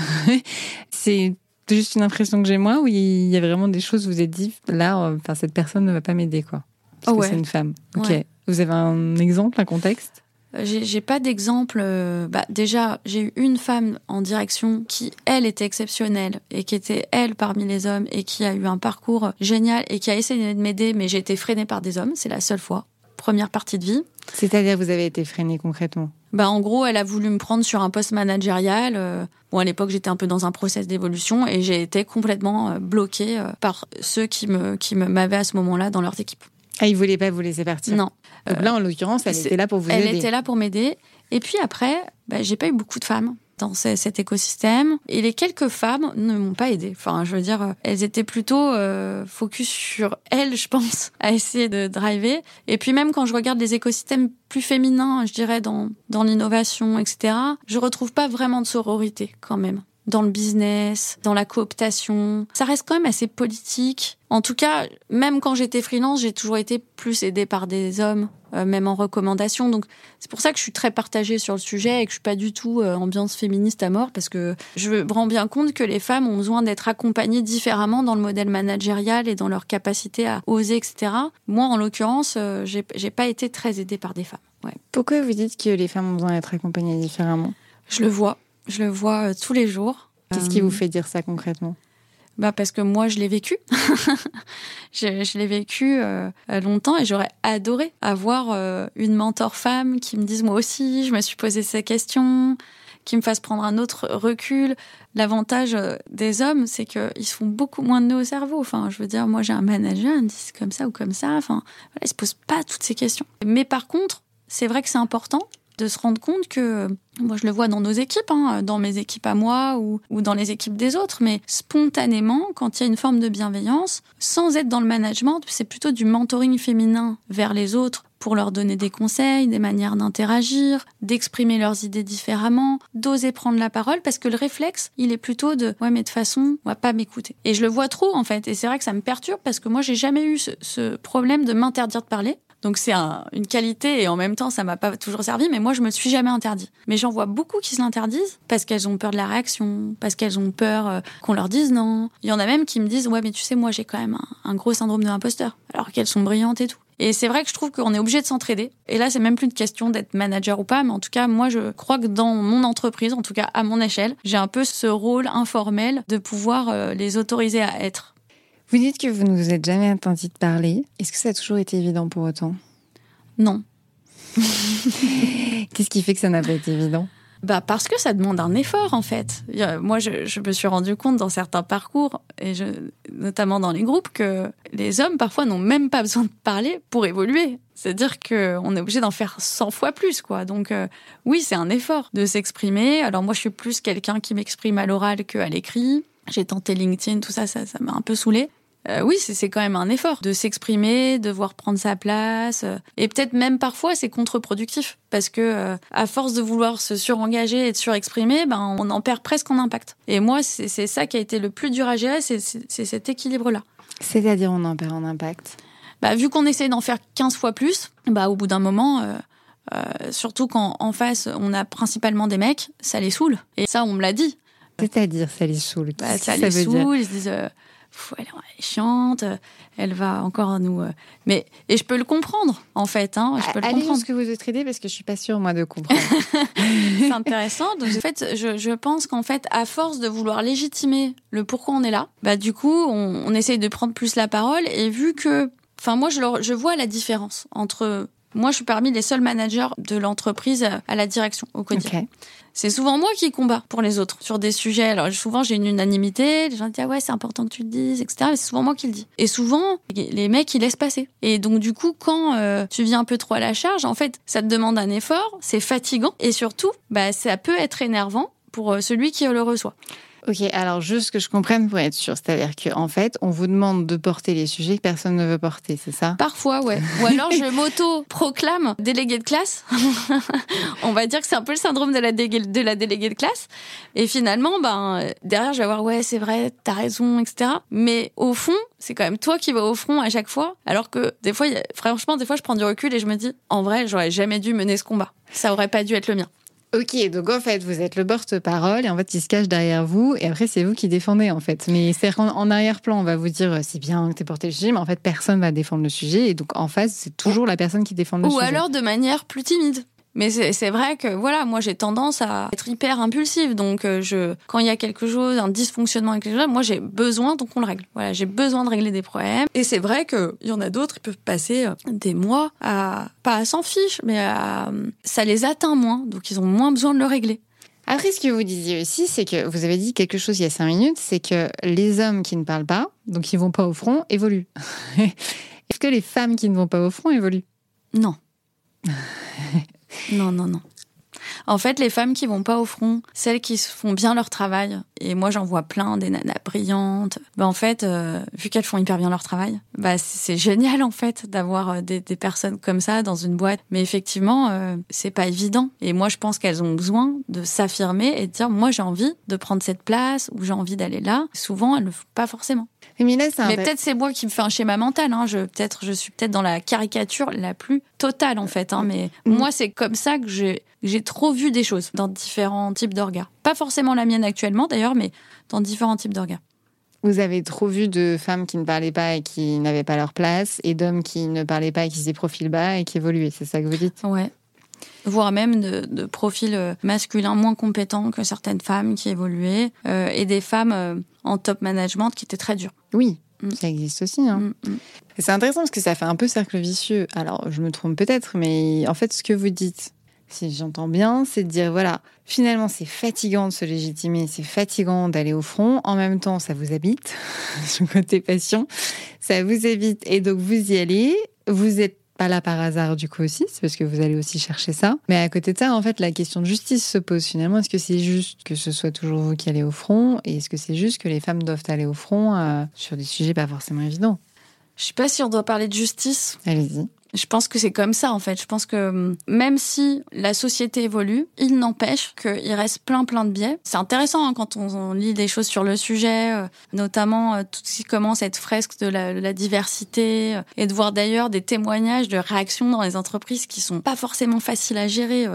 E: c'est juste une impression que j'ai moi, ou il y a vraiment des choses où vous êtes dit, là, euh, enfin, cette personne ne va pas m'aider, quoi? Parce
A: Oh
E: que
A: ouais.
E: c'est une femme. Ok.
A: Ouais.
E: Vous avez un exemple, un contexte?
A: Euh, J'ai pas d'exemple. euh, Bah, déjà, j'ai eu une femme en direction qui, elle, était exceptionnelle et qui était, elle, parmi les hommes et qui a eu un parcours génial et qui a essayé de m'aider, mais j'ai été freinée par des hommes. C'est la seule fois. Première partie de vie.
E: C'est-à-dire, vous avez été freiné concrètement?
A: Bah, en gros, elle a voulu me prendre sur un poste managérial. euh, Bon, à l'époque, j'étais un peu dans un process d'évolution et j'ai été complètement bloquée par ceux qui me qui me m'avaient à ce moment-là dans leurs équipes.
E: Ah, ils voulaient pas vous laisser partir.
A: Non.
E: Donc là, en l'occurrence, elle était là pour vous
A: elle
E: aider.
A: était là pour m'aider. Et puis après, bah, j'ai pas eu beaucoup de femmes dans ce- cet écosystème. Et les quelques femmes ne m'ont pas aidée. Enfin, je veux dire, elles étaient plutôt euh, focus sur elles, je pense, à essayer de driver. Et puis même quand je regarde les écosystèmes plus féminins, je dirais, dans, dans l'innovation, etc., je retrouve pas vraiment de sororité quand même dans le business, dans la cooptation. Ça reste quand même assez politique. En tout cas, même quand j'étais freelance, j'ai toujours été plus aidée par des hommes, euh, même en recommandation. Donc c'est pour ça que je suis très partagée sur le sujet et que je suis pas du tout euh, ambiance féministe à mort parce que je me rends bien compte que les femmes ont besoin d'être accompagnées différemment dans le modèle managérial et dans leur capacité à oser, etc. Moi, en l'occurrence, euh, j'ai pas été très aidée par des femmes. Ouais.
E: Pourquoi vous dites que les femmes ont besoin d'être accompagnées différemment?
A: Je le vois, je le vois euh, tous les jours.
E: Qu'est-ce qui
A: Euh,
E: vous fait dire ça concrètement?
A: Bah parce que moi je l'ai vécu. je je l'ai vécu euh, longtemps et j'aurais adoré avoir euh, une mentor femme qui me dise moi aussi, je me suis posé ces questions, qui me fasse prendre un autre recul. L'avantage euh, des hommes, c'est qu'ils se font beaucoup moins de nœuds au cerveau. Enfin, je veux dire, moi j'ai un manager, il me dit comme ça ou comme ça. Enfin, voilà, ils se posent pas toutes ces questions. Mais par contre, c'est vrai que c'est important de se rendre compte que, moi je le vois dans nos équipes, hein, dans mes équipes à moi ou, ou dans les équipes des autres, mais spontanément, quand il y a une forme de bienveillance, sans être dans le management, c'est plutôt du mentoring féminin vers les autres pour leur donner des conseils, des manières d'interagir, d'exprimer leurs idées différemment, d'oser prendre la parole, parce que le réflexe, il est plutôt de ouais mais de façon, on va pas m'écouter. Et je le vois trop en fait, et c'est vrai que ça me perturbe parce que moi j'ai jamais eu ce, ce problème de m'interdire de parler. Donc c'est un- une qualité et en même temps ça m'a pas toujours servi, mais moi je me suis jamais interdit. Mais j'en vois beaucoup qui se l'interdisent parce qu'elles ont peur de la réaction, parce qu'elles ont peur euh, qu'on leur dise non. Il y en a même qui me disent ouais mais tu sais moi j'ai quand même un, gros syndrome de alors qu'elles sont brillantes et tout. Et c'est vrai que je trouve qu'on est obligé de s'entraider. Et là, c'est même plus une question d'être manager ou pas, mais en tout cas, moi, je crois que dans mon entreprise, en tout cas à mon échelle, j'ai un peu ce rôle informel de pouvoir euh, les autoriser à être.
E: Vous dites que vous ne vous êtes jamais interdit de parler. Est-ce que ça a toujours été évident pour autant?
A: Non.
E: Qu'est-ce qui fait que ça n'a pas été évident?
A: Bah parce que ça demande un effort en fait. Moi, je, je me suis rendu compte dans certains parcours, et je, notamment dans les groupes, que les hommes parfois n'ont même pas besoin de parler pour évoluer. C'est-à-dire qu'on est obligé d'en faire 100 fois plus, quoi. Donc euh, oui, c'est un effort de s'exprimer. Alors moi, je suis plus quelqu'un qui m'exprime à l'oral qu'à l'écrit. J'ai tenté LinkedIn, tout ça, ça, ça m'a un peu saoulé. Euh, oui, c'est quand même un effort de s'exprimer, de voir prendre sa place, euh, et peut-être même parfois c'est contre-productif parce que euh, à force de vouloir se surengager et de surexprimer, ben on en perd presque en impact. Et moi, c'est ça qui a été le plus dur à gérer, c'est cet équilibre-là.
E: C'est-à-dire on en perd en impact?
A: Bah, vu qu'on essaie d'en faire 15 fois plus, bah au bout d'un moment, surtout quand en face on a principalement des mecs, ça les saoule. Et ça, on me l'a dit.
E: C'est-à-dire ça les saoule.
A: Bah, ça
E: que
A: les
E: dire
A: saoule, ils se disent euh, Pff, elle, est chiante, euh, elle va encore nous. euh, Mais et je peux le comprendre en fait, hein, je peux le
E: Allez
A: comprendre.
E: jusque vous êtes aidé parce que je suis pas sûre moi de comprendre.
A: C'est intéressant. Donc, en fait, je, je pense qu'en fait, à force de vouloir légitimer le pourquoi on est là, bah du coup, on, on essaye de prendre plus la parole. Et vu que, enfin, moi, je, leur- je vois la différence entre moi, je suis parmi les seuls managers de l'entreprise à- la direction au quotidien. C'est souvent moi qui combat pour les autres sur des sujets. Alors souvent j'ai une unanimité, les gens disent ah ouais c'est important que tu le dises, etc. Mais c'est souvent moi qui le dis. Et souvent les mecs ils laissent passer. Et donc du coup quand euh, tu viens un peu trop à la charge, en fait ça te demande un effort, c'est fatigant et surtout bah ça peut être énervant pour euh, celui qui le reçoit.
E: Ok, alors juste que je comprenne pour être sûre, c'est-à-dire qu'en en fait, on vous demande de porter les sujets que personne ne veut porter, c'est ça?
A: Parfois, ouais. Ou alors je m'auto-proclame déléguée de classe. on va dire que c'est un peu le syndrome de la, de la déléguée de classe. Et finalement, ben derrière, je vais voir, ouais, c'est vrai, t'as raison, etc. Mais au fond, c'est quand même toi qui vas au front à chaque fois. Alors que des fois, franchement, des fois, je prends du recul et je me dis, en vrai, j'aurais jamais dû mener ce combat. Ça aurait pas dû être le mien.
E: Ok, donc en fait, vous êtes le porte-parole et en fait, il se cache derrière vous et après, c'est vous qui défendez en fait. Mais c'est en, arrière-plan, on va vous dire c'est bien que tu porté le sujet, mais en fait, personne va défendre le sujet et donc en face, c'est toujours la personne qui défend le
A: sujet.
E: Ou
A: alors de manière plus timide. Mais c'est vrai que voilà, moi j'ai tendance à être hyper impulsive. Donc euh, je, quand il y a quelque chose, un dysfonctionnement avec quelque chose, moi j'ai besoin donc on le règle. Voilà, j'ai besoin de régler des problèmes. Et c'est vrai que il y en a d'autres qui peuvent passer euh, des mois à pas à s'en fiche, mais à, ça les atteint moins, donc ils ont moins besoin de le régler.
E: Après, ce que vous disiez aussi, c'est que vous avez dit quelque chose il y a cinq minutes, c'est que les hommes qui ne parlent pas, donc qui vont pas au front, évoluent. Est-ce que les femmes qui ne vont pas au front évoluent?
A: Non. Non, non, non. En fait, les femmes qui vont pas au front, celles qui font bien leur travail, et moi j'en vois plein, des nanas brillantes, bah en fait, euh, vu qu'elles font hyper bien leur travail, bah c'est génial en fait d'avoir euh, des, personnes comme ça dans une boîte. Mais effectivement, euh, c'est pas évident. Et moi je pense qu'elles ont besoin de s'affirmer et de dire, moi j'ai envie de prendre cette place ou j'ai envie d'aller là. Souvent, elles le font pas forcément.
E: Mais,
A: peut-être c'est moi qui me fais un schéma mental. Hein. Je, peut-être, je suis peut-être dans la caricature la plus totale en fait. Hein. Mais mm. moi, c'est comme ça que j'ai, j'ai trop vu des choses dans différents types de regards. Pas forcément la mienne actuellement d'ailleurs, mais dans différents types de regards.
E: Vous avez trop vu de femmes qui ne parlaient pas et qui n'avaient pas leur place, et d'hommes qui ne parlaient pas et qui faisaient profil bas et qui évoluaient. C'est ça que vous dites?
A: Ouais voire même de, profils euh, masculins moins compétents que certaines femmes qui évoluaient, euh, et des femmes euh, en top management qui étaient très dures.
E: Oui, mm. ça existe aussi. Hein. Mm, mm. C'est intéressant parce que ça fait un peu cercle vicieux. Alors, je me trompe peut-être, mais en fait, ce que vous dites, si j'entends bien, c'est de dire voilà, finalement, c'est fatigant de se légitimer, c'est fatigant d'aller au front. En même temps, ça vous habite, ce côté passion, ça vous évite. Et donc, vous y allez, vous êtes pas là par hasard du coup aussi, c'est parce que vous allez aussi chercher ça. Mais à côté de ça, en fait, la question de justice se pose finalement. Est-ce que c'est juste que ce soit toujours vous qui allez au front? Et est-ce que c'est juste que les femmes doivent aller au front euh, sur des sujets pas forcément évidents?
A: Je sais pas si on doit parler de justice.
E: Allez-y.
A: Je pense que c'est comme ça en fait. Je pense que hum, même si la société évolue, il n'empêche qu'il reste plein plein de biais. C'est intéressant hein, quand on, lit des choses sur le sujet, euh, notamment euh, tout ce qui commence à être fresque de la, la diversité euh, et de voir d'ailleurs des témoignages de réactions dans les entreprises qui sont pas forcément faciles à gérer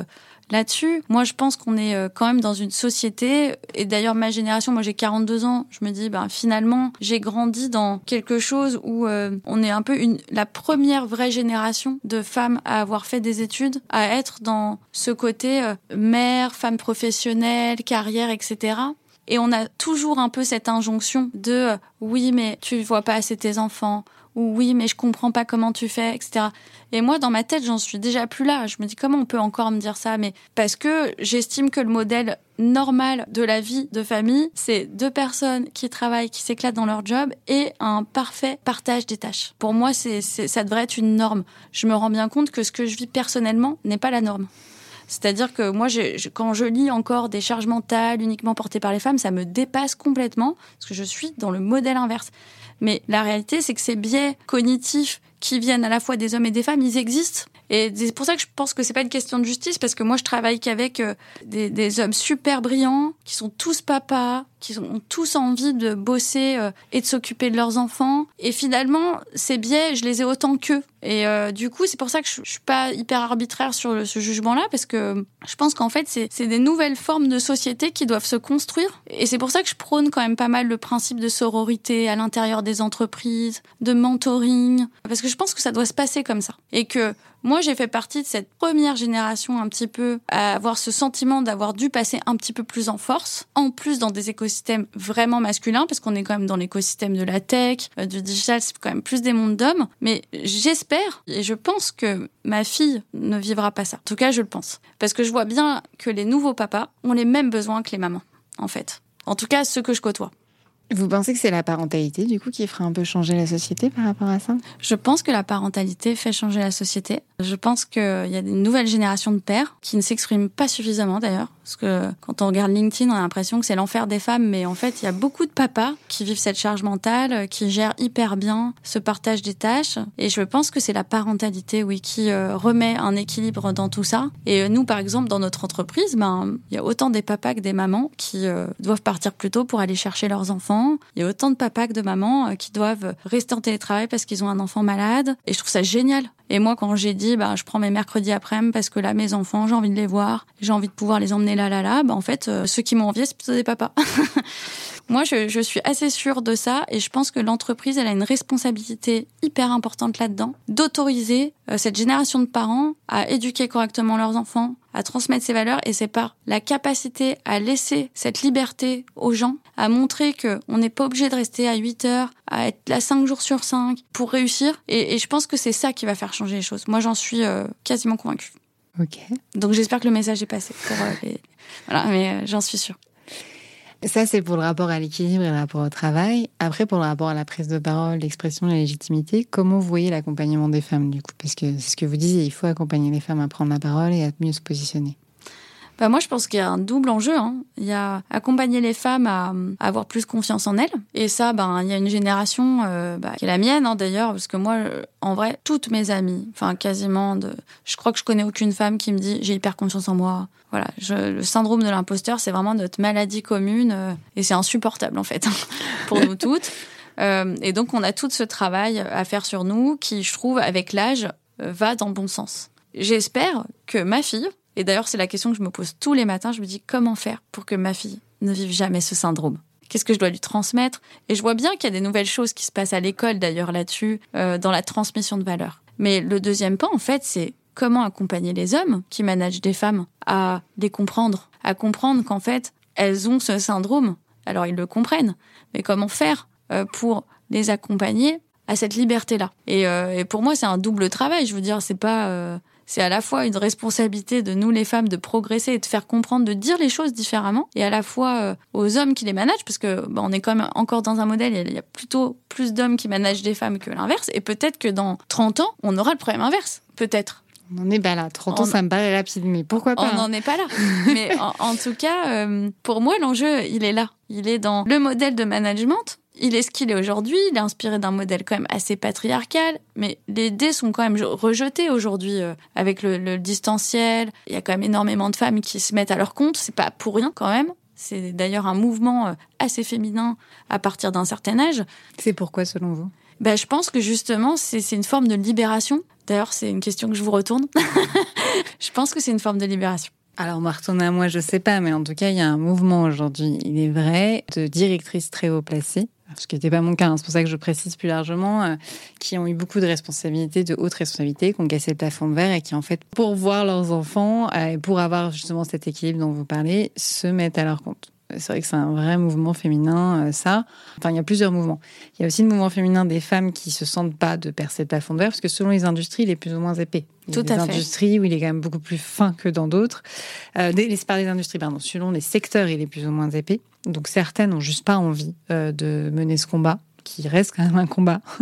A: là-dessus. Moi, je pense qu'on est euh, quand même dans une société, et d'ailleurs ma génération, moi j'ai 42 ans, je me dis, ben finalement, j'ai grandi dans quelque chose où euh, on est un peu une, la première vraie génération de femmes à avoir fait des études, à être dans ce côté euh, mère, femme professionnelle, carrière, etc. Et on a toujours un peu cette injonction de oui, mais tu vois pas assez tes enfants, ou oui, mais je comprends pas comment tu fais, etc. Et moi, dans ma tête, j'en suis déjà plus là. Je me dis comment on peut encore me dire ça, mais parce que j'estime que le modèle normal de la vie de famille, c'est deux personnes qui travaillent, qui s'éclatent dans leur job et un parfait partage des tâches. Pour moi, c'est, ça devrait être une norme. Je me rends bien compte que ce que je vis personnellement n'est pas la norme. C'est-à-dire que moi, quand je lis encore des charges mentales uniquement portées par les femmes, ça me dépasse complètement parce que je suis dans le modèle inverse. Mais la réalité, c'est que ces biais cognitifs qui viennent à la fois des hommes et des femmes, ils existent. Et c'est pour ça que je pense que c'est pas une question de justice, parce que moi je travaille qu'avec euh, des, des, hommes super brillants, qui sont tous papas, qui ont tous envie de bosser euh, et de s'occuper de leurs enfants. Et finalement, ces biais, je les ai autant qu'eux. Et euh, du coup, c'est pour ça que je, je, suis pas hyper arbitraire sur ce jugement-là, parce que je pense qu'en fait, c'est des nouvelles formes de société qui doivent se construire. Et c'est pour ça que je prône quand même pas mal le principe de sororité à l'intérieur des entreprises, de mentoring, parce que je pense que ça doit se passer comme ça. Et que moi, j'ai fait partie de cette première génération un petit peu à avoir ce sentiment d'avoir dû passer un petit peu plus en force, en plus dans des écosystèmes vraiment masculins, parce qu'on est quand même dans l'écosystème de la tech, euh, du digital, c'est quand même plus des mondes d'hommes. Mais j'espère et je pense que ma fille ne vivra pas ça. En tout cas, je le pense. Parce que je vois bien que les nouveaux papas ont les mêmes besoins que les mamans, en fait. En tout cas, ceux que je côtoie.
E: Vous pensez que c'est la parentalité, du coup, qui ferait un peu changer la société par rapport à ça?
A: Je pense que la parentalité fait changer la société. Je pense qu'il y a une nouvelle génération de pères qui ne s'expriment pas suffisamment, d'ailleurs, Parce que quand on regarde LinkedIn, on a l'impression que c'est l'enfer des femmes, mais en fait, il y a beaucoup de papas qui vivent cette charge mentale, qui gèrent hyper bien ce partage des tâches. Et je pense que c'est la parentalité, oui, qui euh, remet un équilibre dans tout ça. Et euh, nous, par exemple, dans notre entreprise, ben, il y a autant des papas que des mamans qui euh, doivent partir plus tôt pour aller chercher leurs enfants. Il y a autant de papas que de mamans qui doivent rester en télétravail parce qu'ils ont un enfant malade. Et je trouve ça génial. Et moi, quand j'ai dit, bah, je prends mes mercredis après-midi parce que là, mes enfants, j'ai envie de les voir, j'ai envie de pouvoir les emmener là, là, là, bah, en fait, ceux qui m'ont envié, c'est plutôt des papas. Moi, je, je, suis assez sûre de ça et je pense que l'entreprise, elle a une responsabilité hyper importante là-dedans, d'autoriser euh, cette génération de parents à éduquer correctement leurs enfants, à transmettre ces valeurs et c'est par la capacité à laisser cette liberté aux gens, à montrer que on n'est pas obligé de rester à 8 heures, à être là 5 jours sur 5 pour réussir et, et je pense que c'est ça qui va faire changer les choses. Moi, j'en suis euh, quasiment convaincue.
E: Ok.
A: Donc j'espère que le message est passé pour euh, les... Voilà, mais j'en suis sûre.
E: Ça, c'est pour le rapport à l'équilibre et le rapport au travail. Après, pour le rapport à la prise de parole, l'expression, la légitimité, comment vous voyez l'accompagnement des femmes, du coup? Parce que c'est ce que vous disiez, il faut accompagner les femmes à prendre la parole et à mieux se positionner.
A: Bah moi, je pense qu'il y a un double enjeu. Hein. Il y a accompagner les femmes à, avoir plus confiance en elles. Et ça, ben, il y a une génération euh, bah, qui est la mienne, hein, d'ailleurs, parce que moi, euh, en vrai, toutes mes amies, enfin quasiment, de, je crois que je connais aucune femme qui me dit j'ai hyper confiance en moi. Voilà, je, le syndrome de l'imposteur, c'est vraiment notre maladie commune euh, et c'est insupportable en fait pour nous toutes. Euh, et donc, on a tout ce travail à faire sur nous qui, je trouve, avec l'âge, va dans le bon sens. J'espère que ma fille, et d'ailleurs, c'est la question que je me pose tous les matins. Je me dis comment faire pour que ma fille ne vive jamais ce syndrome? Qu'est-ce que je dois lui transmettre? Et je vois bien qu'il y a des nouvelles choses qui se passent à l'école, d'ailleurs, là-dessus, euh, dans la transmission de valeurs. Mais le deuxième pas, en fait, c'est comment accompagner les hommes qui managent des femmes à les comprendre, à comprendre qu'en fait, elles ont ce syndrome. Alors, ils le comprennent. Mais comment faire euh, pour les accompagner à cette liberté-là? Euh, et, pour moi, c'est un double travail. Je veux dire, c'est pas c'est à la fois une responsabilité de nous les femmes de progresser et de faire comprendre, de dire les choses différemment, et à la fois euh, aux hommes qui les managent, parce que bah, on est quand même encore dans un modèle, il y a plutôt plus d'hommes qui managent des femmes que l'inverse, et peut-être que dans 30 ans, on aura le problème inverse, peut-être.
E: On n'en est pas là. 30 ans, ça me paraît rapide, mais pourquoi pas
A: On n'en est pas là. mais en, tout cas, euh, pour moi, l'enjeu, il est là. Il est dans le modèle de management il est ce qu'il est aujourd'hui, il est inspiré d'un modèle quand même assez patriarcal, mais les dés sont quand même rejetés aujourd'hui euh, avec le, distanciel. Il y a quand même énormément de femmes qui se mettent à leur compte, c'est pas pour rien quand même. C'est d'ailleurs un mouvement euh, assez féminin à partir d'un certain âge.
E: C'est pourquoi selon vous?
A: Ben, Je pense que justement c'est une forme de libération. D'ailleurs c'est une question que je vous retourne. je pense que c'est une forme de libération.
E: Alors, on va retourner à moi, je sais pas, mais en tout cas, il y a un mouvement aujourd'hui, il est vrai, de directrices très haut placées ce qui n'était pas mon cas, hein. c'est pour ça que je précise plus largement, euh, qui ont eu beaucoup de responsabilités, de hautes responsabilités, qui ont cassé le plafond de verre et qui, en fait, pour voir leurs enfants euh, et pour avoir justement cet équilibre dont vous parlez, se mettent à leur compte. C'est vrai que c'est un vrai mouvement féminin, euh, ça. Enfin, il y a plusieurs mouvements. Il y a aussi le mouvement féminin des femmes qui se sentent pas de percer de verre, parce que selon les industries, il est plus ou moins épais.
A: Il y a des
E: industries où il est quand même beaucoup plus fin que dans d'autres. Euh, c'est pas des industries, pardon. Selon les secteurs, il est plus ou moins épais. Donc certaines n'ont juste pas envie euh, de mener ce combat, qui reste quand même un combat.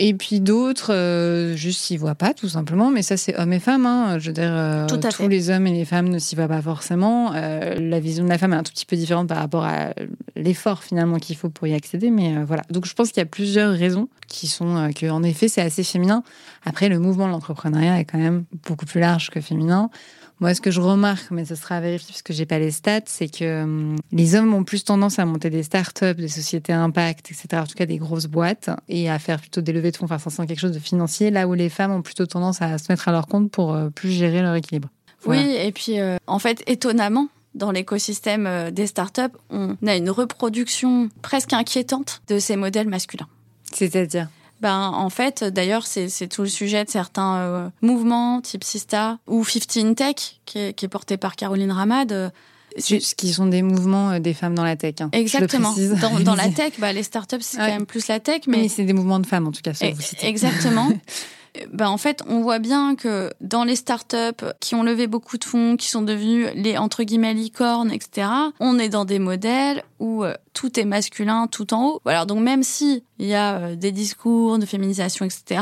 E: Et puis d'autres, euh, juste s'y voient pas, tout simplement. Mais ça, c'est hommes et femmes. Hein. Je veux dire, euh, tous les hommes et les femmes ne s'y voient pas forcément. Euh, la vision de la femme est un tout petit peu différente par rapport à l'effort finalement qu'il faut pour y accéder. Mais voilà. Donc je pense qu'il y a plusieurs raisons qui sont que, en effet, c'est assez féminin. Après, le mouvement de l'entrepreneuriat est quand même beaucoup plus large que féminin. Moi, ce que je remarque, mais ce sera à vérifier parce que j'ai pas les stats, c'est que hum, les hommes ont plus tendance à monter des startups, des sociétés impact, etc. En tout cas, des grosses boîtes et à faire plutôt des levées de fonds, enfin, sans quelque chose de financier, là où les femmes ont plutôt tendance à se mettre à leur compte pour euh, plus gérer leur équilibre.
A: Oui, et puis, euh, en fait, étonnamment, dans l'écosystème euh, des startups, on a une reproduction presque inquiétante de ces modèles masculins.
E: C'est-à-dire?
A: Ben, en fait, d'ailleurs, c'est tout le sujet de certains euh, mouvements, type Sista ou 15 Tech, qui est, qui est porté par Caroline Ramad. Euh,
E: ce qui sont des mouvements euh, des femmes dans la tech. Hein,
A: Exactement. Dans, dans, la tech, bah, les startups, c'est quand même plus la tech. Mais,
E: c'est des mouvements de femmes, en tout cas,
A: vous Exactement. ben, en fait, on voit bien que dans les startups qui ont levé beaucoup de fonds, qui sont devenus les entre guillemets licornes, etc., on est dans des modèles où euh, tout est masculin tout en haut. Alors donc même si il y a euh, des discours de féminisation, etc.,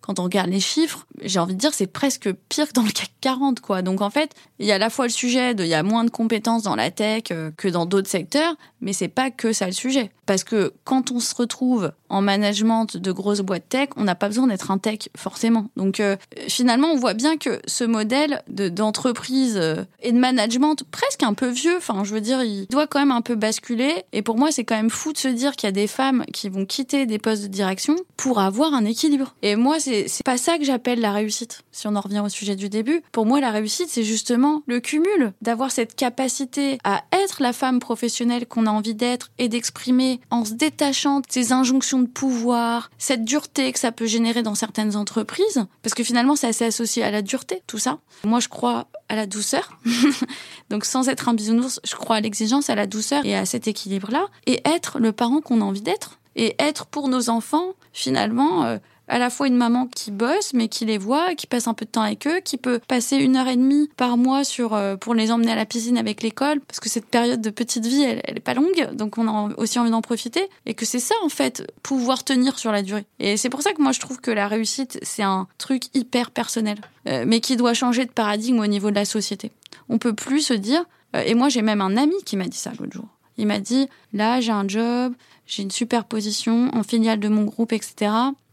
A: quand on regarde les chiffres, j'ai envie de dire c'est presque pire que dans le CAC 40, quoi. Donc en fait, il y a à la fois le sujet de il y a moins de compétences dans la tech euh, que dans d'autres secteurs, mais c'est pas que ça le sujet. Parce que quand on se retrouve en management de grosses boîtes tech, on n'a pas besoin d'être un tech forcément. Donc finalement, on voit bien que ce modèle d'entreprise et de management presque un peu vieux, enfin je veux dire, il doit quand même un peu basculer. Et pour moi, c'est quand même fou de se dire qu'il y a des femmes qui vont quitter des postes de direction pour avoir un équilibre. Et moi, c'est pas ça que j'appelle la réussite. Si on en revient au sujet du début, pour moi, la réussite, c'est justement le cumul d'avoir cette capacité à être la femme professionnelle qu'on a envie d'être et d'exprimer en se détachant de ces injonctions de pouvoir, cette dureté que ça peut générer dans certaines entreprises, parce que finalement, c'est assez associé à la dureté, tout ça. Moi, je crois à la douceur. Donc, sans être un bisounours, je crois à l'exigence, à la douceur et à cet équilibre-là, et être le parent qu'on a envie d'être et être pour nos enfants finalement euh, à la fois une maman qui bosse mais qui les voit, qui passe un peu de temps avec eux, qui peut passer une heure et demie par mois sur euh, pour les emmener à la piscine avec l'école parce que cette période de petite vie elle, elle est pas longue donc on a aussi envie d'en profiter et que c'est ça en fait pouvoir tenir sur la durée. Et c'est pour ça que moi je trouve que la réussite c'est un truc hyper personnel euh, mais qui doit changer de paradigme au niveau de la société. On peut plus se dire et moi j'ai même un ami qui m'a dit ça l'autre jour. Il m'a dit là j'ai un job j'ai une super position en filiale de mon groupe, etc.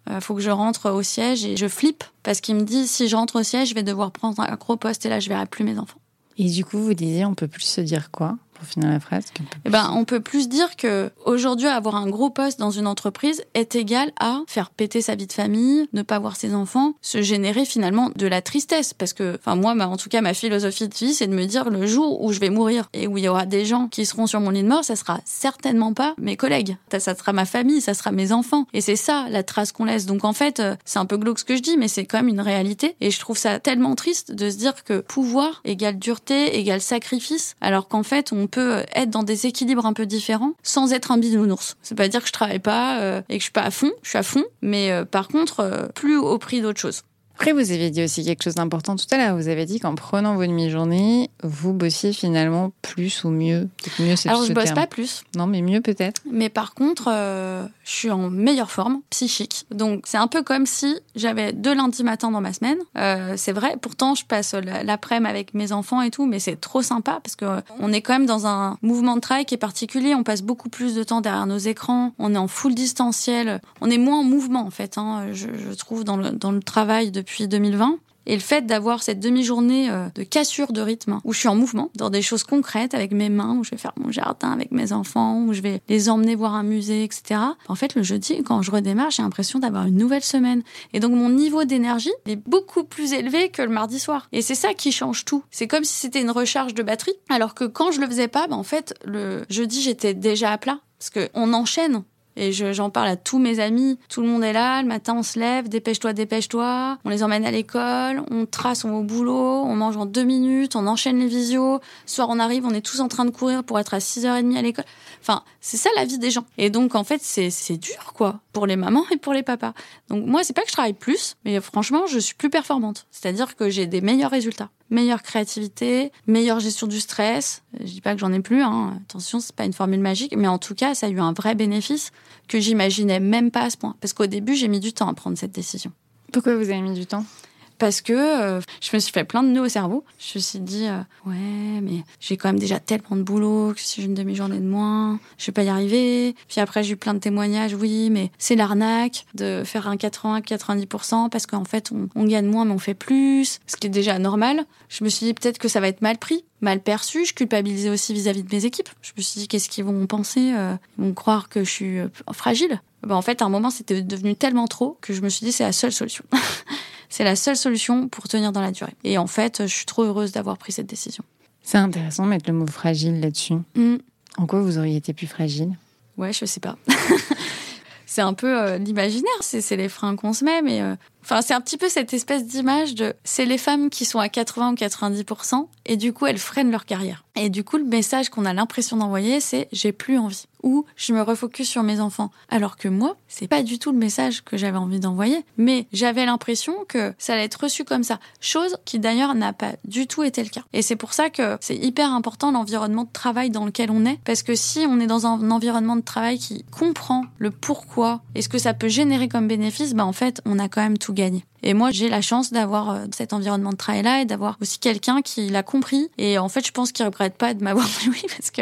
A: Euh, faut que je rentre au siège et je flippe parce qu'il me dit si je rentre au siège, je vais devoir prendre un gros poste et là, je verrai plus mes enfants.
E: Et du coup, vous disiez, on peut plus se dire quoi? Pour finir la phrase
A: eh ben, on peut plus dire que aujourd'hui, avoir un gros poste dans une entreprise est égal à faire péter sa vie de famille, ne pas voir ses enfants, se générer finalement de la tristesse. Parce que, enfin, moi, en tout cas, ma philosophie de vie, c'est de me dire le jour où je vais mourir et où il y aura des gens qui seront sur mon lit de mort, ça sera certainement pas mes collègues. Ça sera ma famille, ça sera mes enfants. Et c'est ça, la trace qu'on laisse. Donc, en fait, euh, c'est un peu glauque ce que je dis, mais c'est quand même une réalité. Et je trouve ça tellement triste de se dire que pouvoir égale dureté, égale sacrifice, alors qu'en fait, on peut être dans des équilibres un peu différents sans être un bisounours. C'est pas dire que je travaille pas euh, et que je suis pas à fond, je suis à fond, mais euh, par contre, euh, plus au prix d'autres choses.
E: Après, vous avez dit aussi quelque chose d'important tout à l'heure. Vous avez dit qu'en prenant vos demi-journées, vous bossiez finalement plus ou mieux.
A: mieux Alors, je bosse pas plus.
E: Non, mais mieux peut-être.
A: Mais par contre, euh, je suis en meilleure forme psychique. Donc, c'est un peu comme si j'avais deux lundis matin dans ma semaine. Euh, c'est vrai. Pourtant, je passe l'après-midi avec mes enfants et tout, mais c'est trop sympa parce que euh, on est quand même dans un mouvement de travail qui est particulier. On passe beaucoup plus de temps derrière nos écrans. On est en full distanciel. On est moins en mouvement, en fait, hein, je, je trouve, dans le, dans le travail depuis depuis 2020. Et le fait d'avoir cette demi-journée euh, de cassure de rythme, où je suis en mouvement, dans des choses concrètes avec mes mains, où je vais faire mon jardin avec mes enfants, où je vais les emmener voir un musée, etc. En fait, le jeudi, quand je redémarre, j'ai l'impression d'avoir une nouvelle semaine. Et donc, mon niveau d'énergie est beaucoup plus élevé que le mardi soir. Et c'est ça qui change tout. C'est comme si c'était une recharge de batterie. Alors que quand je le faisais pas, ben, en fait, le jeudi, j'étais déjà à plat. Parce qu'on enchaîne. Et j'en parle à tous mes amis. Tout le monde est là. Le matin, on se lève. Dépêche-toi, dépêche-toi. On les emmène à l'école. On trace, on va au boulot. On mange en deux minutes. On enchaîne les visios. soir, on arrive. On est tous en train de courir pour être à 6h30 à l'école. Enfin, c'est ça la vie des gens. Et donc, en fait, c'est dur, quoi. Pour les mamans et pour les papas. Donc, moi, c'est pas que je travaille plus. Mais franchement, je suis plus performante. C'est-à-dire que j'ai des meilleurs résultats meilleure créativité, meilleure gestion du stress. Je dis pas que j'en ai plus, hein. attention, c'est pas une formule magique, mais en tout cas, ça a eu un vrai bénéfice que j'imaginais même pas à ce point. Parce qu'au début, j'ai mis du temps à prendre cette décision.
E: Pourquoi vous avez mis du temps?
A: Parce que euh, je me suis fait plein de nœuds au cerveau. Je me suis dit, euh, ouais, mais j'ai quand même déjà tellement de boulot que si j'ai une demi-journée de moins, je vais pas y arriver. Puis après, j'ai eu plein de témoignages, oui, mais c'est l'arnaque de faire un 80-90% parce qu'en fait, on, gagne moins, mais on fait plus, ce qui est déjà normal. Je me suis dit peut-être que ça va être mal pris mal perçu. Je culpabilisais aussi vis-à-vis de mes équipes. Je me suis dit, qu'est-ce qu'ils vont penser euh, Ils vont croire que je suis fragile. Ben, en fait, à un moment, c'était devenu tellement trop que je me suis dit, c'est la seule solution. C'est la seule solution pour tenir dans la durée. Et en fait, je suis trop heureuse d'avoir pris cette décision.
E: C'est intéressant de mettre le mot fragile là-dessus. Mm. En quoi vous auriez été plus fragile?
A: Ouais, je sais pas. c'est un peu euh, l'imaginaire, c'est les freins qu'on se met, mais euh, Enfin, c'est un petit peu cette espèce d'image de c'est les femmes qui sont à 80 ou 90% et du coup elles freinent leur carrière. Et du coup, le message qu'on a l'impression d'envoyer, c'est j'ai plus envie ou je me refocus sur mes enfants. Alors que moi, c'est pas du tout le message que j'avais envie d'envoyer, mais j'avais l'impression que ça allait être reçu comme ça. Chose qui d'ailleurs n'a pas du tout été le cas. Et c'est pour ça que c'est hyper important l'environnement de travail dans lequel on est, parce que si on est dans un environnement de travail qui comprend le pourquoi et ce que ça peut générer comme bénéfice, bah en fait, on a quand même tout gagné. Et moi, j'ai la chance d'avoir euh, cet environnement de travail-là et d'avoir aussi quelqu'un qui l'a compris. Et en fait, je pense qu'il regrette pas de m'avoir dit oui parce que,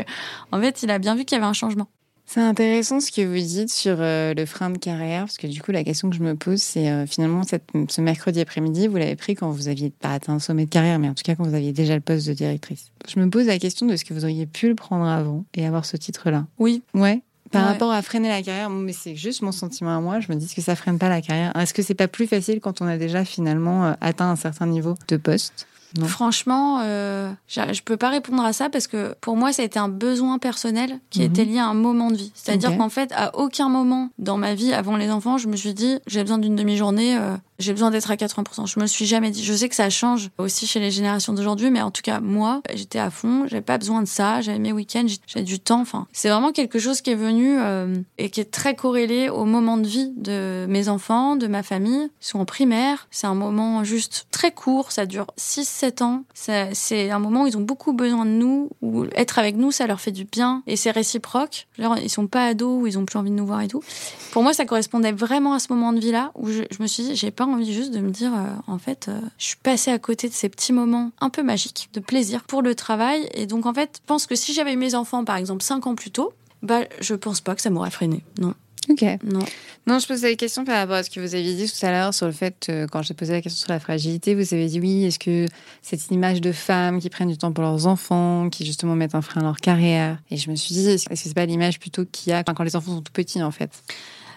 A: en fait, il a bien vu qu'il y avait un changement.
E: C'est intéressant ce que vous dites sur euh, le frein de carrière, parce que du coup, la question que je me pose, c'est euh, finalement cette, ce mercredi après-midi, vous l'avez pris quand vous aviez pas atteint un sommet de carrière, mais en tout cas quand vous aviez déjà le poste de directrice. Je me pose la question de ce que vous auriez pu le prendre avant et avoir ce titre-là.
A: Oui.
E: Ouais. Par rapport à freiner la carrière, mais c'est juste mon sentiment à moi. Je me dis que ça freine pas la carrière? Est-ce que c'est pas plus facile quand on a déjà finalement euh, atteint un certain niveau de poste?
A: Franchement, euh, je peux pas répondre à ça parce que pour moi, ça a été un besoin personnel qui était mhm. lié à un moment de vie. C'est-à-dire qu'en fait, à aucun moment dans ma vie, avant les enfants, je me suis dit, j'ai besoin d'une demi-journée, euh, j'ai besoin d'être à 80%. Je me suis jamais dit. Je sais que ça change aussi chez les générations d'aujourd'hui, mais en tout cas, moi, j'étais à fond. J'avais pas besoin de ça. J'avais mes week-ends, j'avais du temps. Enfin, c'est vraiment quelque chose qui est venu euh, et qui est très corrélé au moment de vie de mes enfants, de ma famille. Ils sont en primaire. C'est un moment juste très court. Ça dure 6-7 ans. C'est un moment où ils ont beaucoup besoin de nous, où être avec nous, ça leur fait du bien et c'est réciproque. Genre, ils sont pas ados où ils ont plus envie de nous voir et tout. Pour moi, ça correspondait vraiment à ce moment de vie-là où je, je me suis dit, j'ai pas envie juste de me dire, euh, en fait, euh, je suis passée à côté de ces petits moments un peu magiques de plaisir pour le travail. Et donc, en fait, je pense que si j'avais eu mes enfants, par exemple, cinq ans plus tôt, bah, je pense pas que ça m'aurait freiné. Non.
E: Ok.
A: Non.
E: Non, je posais la question par rapport à ce que vous aviez dit tout à l'heure sur le fait, euh, quand j'ai posé la question sur la fragilité, vous avez dit oui, est-ce que cette image de femmes qui prennent du temps pour leurs enfants, qui justement mettent un frein à leur carrière? Et je me suis dit, est-ce que c'est pas l'image plutôt qu'il y a quand les enfants sont tout petits en fait?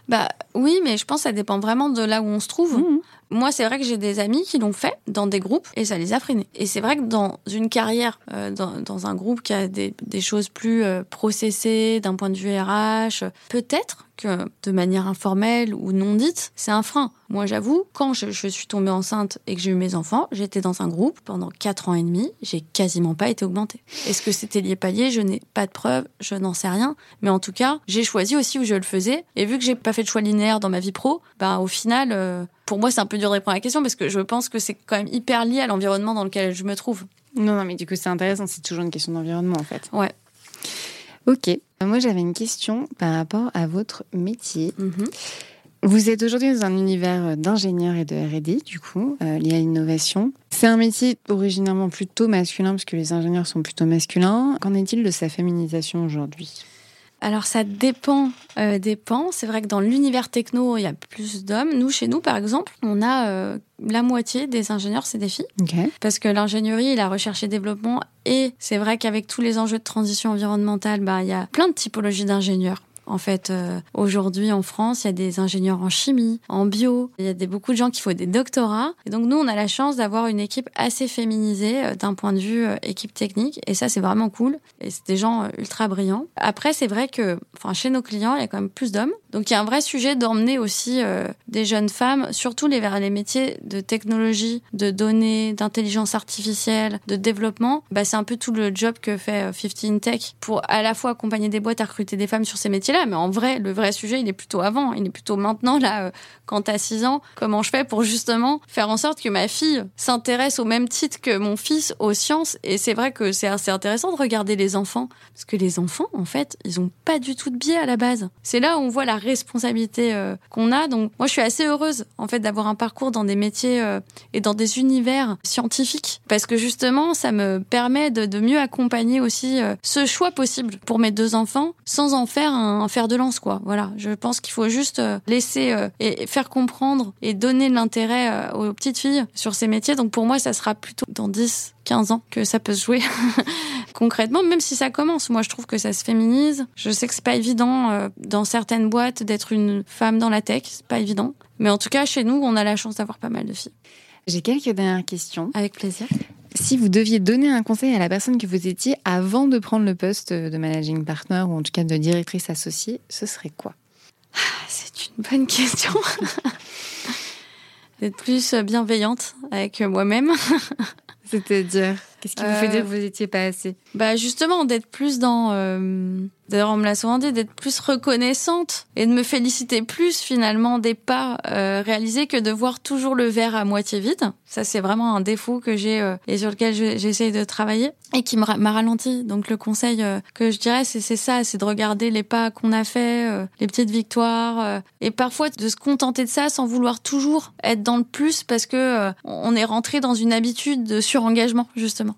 A: Bah oui, mais je pense que ça dépend vraiment de là où on se trouve. Mmh. Moi, c'est vrai que j'ai des amis qui l'ont fait dans des groupes et ça les a freinés. Et c'est vrai que dans une carrière, euh, dans, dans, un groupe qui a des, des choses plus euh, processées d'un point de vue RH, peut-être que de manière informelle ou non dite, c'est un frein. Moi, j'avoue, quand je, je, suis tombée enceinte et que j'ai eu mes enfants, j'étais dans un groupe pendant quatre ans et demi, j'ai quasiment pas été augmentée. Est-ce que c'était lié pas lié Je n'ai pas de preuves, je n'en sais rien. Mais en tout cas, j'ai choisi aussi où je le faisais. Et vu que j'ai pas fait de choix linéaire dans ma vie pro, bah, au final, euh, pour moi, c'est un peu dur de répondre à la question parce que je pense que c'est quand même hyper lié à l'environnement dans lequel je me trouve.
E: Non, non, mais du coup, c'est intéressant. C'est toujours une question d'environnement, en fait.
A: Ouais.
E: Ok. Moi, j'avais une question par rapport à votre métier.
A: Mhm.
E: Vous êtes aujourd'hui dans un univers d'ingénieur et de R&D, du coup, euh, lié à l'innovation. C'est un métier originairement plutôt masculin, parce que les ingénieurs sont plutôt masculins. Qu'en est-il de sa féminisation aujourd'hui?
A: Alors ça dépend euh, des pans. C'est vrai que dans l'univers techno, il y a plus d'hommes. Nous, chez nous, par exemple, on a euh, la moitié des ingénieurs, c'est des filles. Parce que l'ingénierie, la recherche et développement, et c'est vrai qu'avec tous les enjeux de transition environnementale, bah, il y a plein de typologies d'ingénieurs. En fait, euh, aujourd'hui en France, il y a des ingénieurs en chimie, en bio, il y a des, beaucoup de gens qui font des doctorats. Et donc nous, on a la chance d'avoir une équipe assez féminisée euh, d'un point de vue euh, équipe technique. Et ça, c'est vraiment cool. Et c'est des gens ultra brillants. Après, c'est vrai que, chez nos clients, il y a quand même plus d'hommes. Donc il y a un vrai sujet d'emmener aussi des jeunes femmes, surtout les vers les métiers de technologie, de données, d'intelligence artificielle, de développement. Bah, c'est un peu tout le job que fait 15 Tech pour à la fois accompagner des boîtes à recruter des femmes sur ces mais en vrai, le vrai sujet, il est plutôt avant, il est plutôt maintenant, là, euh, quand t'as 6 ans, comment je fais pour justement faire en sorte que ma fille s'intéresse au même titre que mon fils aux sciences? Et c'est vrai que c'est assez intéressant de regarder les enfants, parce que les enfants, en fait, ils ont pas du tout de biais à la base. C'est là où on voit la responsabilité euh, qu'on a. Donc, moi, je suis assez heureuse, en fait, d'avoir un parcours dans des métiers euh, et dans des univers scientifiques, parce que justement, ça me permet de mieux accompagner aussi ce choix possible pour mes deux enfants, sans en faire un un fer de lance, quoi. Voilà. Je pense qu'il faut juste euh, laisser euh, et faire comprendre et donner de l'intérêt euh, aux petites filles sur ces métiers. Donc pour moi, ça sera plutôt dans 10, 15 ans que ça peut se jouer concrètement, même si ça commence. Moi, je trouve que ça se féminise. Je sais que c'est pas évident dans certaines boîtes d'être une femme dans la tech, c'est pas évident. Mais en tout cas, chez nous, on a la chance d'avoir pas mal de filles.
E: J'ai quelques dernières questions.
A: Avec plaisir.
E: Si vous deviez donner un conseil à la personne que vous étiez avant de prendre le poste de managing partner ou en tout cas de directrice associée, ce serait quoi?
A: Ah, C'est une bonne question. d'être plus bienveillante avec moi-même.
E: C'est-à-dire? Qu'est-ce qui vous fait dire que vous n'étiez pas assez?
A: Bah justement, d'être plus dans... Euh, D'ailleurs, on me l'a souvent dit, d'être plus reconnaissante et de me féliciter plus finalement des pas euh, réalisés que de voir toujours le verre à moitié vide. Ça, c'est vraiment un défaut que j'ai euh, et sur lequel j'essaye de travailler et qui m'a ralenti. Donc le conseil euh, que je dirais, c'est ça, c'est de regarder les pas qu'on a fait, euh, les petites victoires et parfois de se contenter de ça sans vouloir toujours être dans le plus parce que on est rentré dans une habitude de surengagement justement.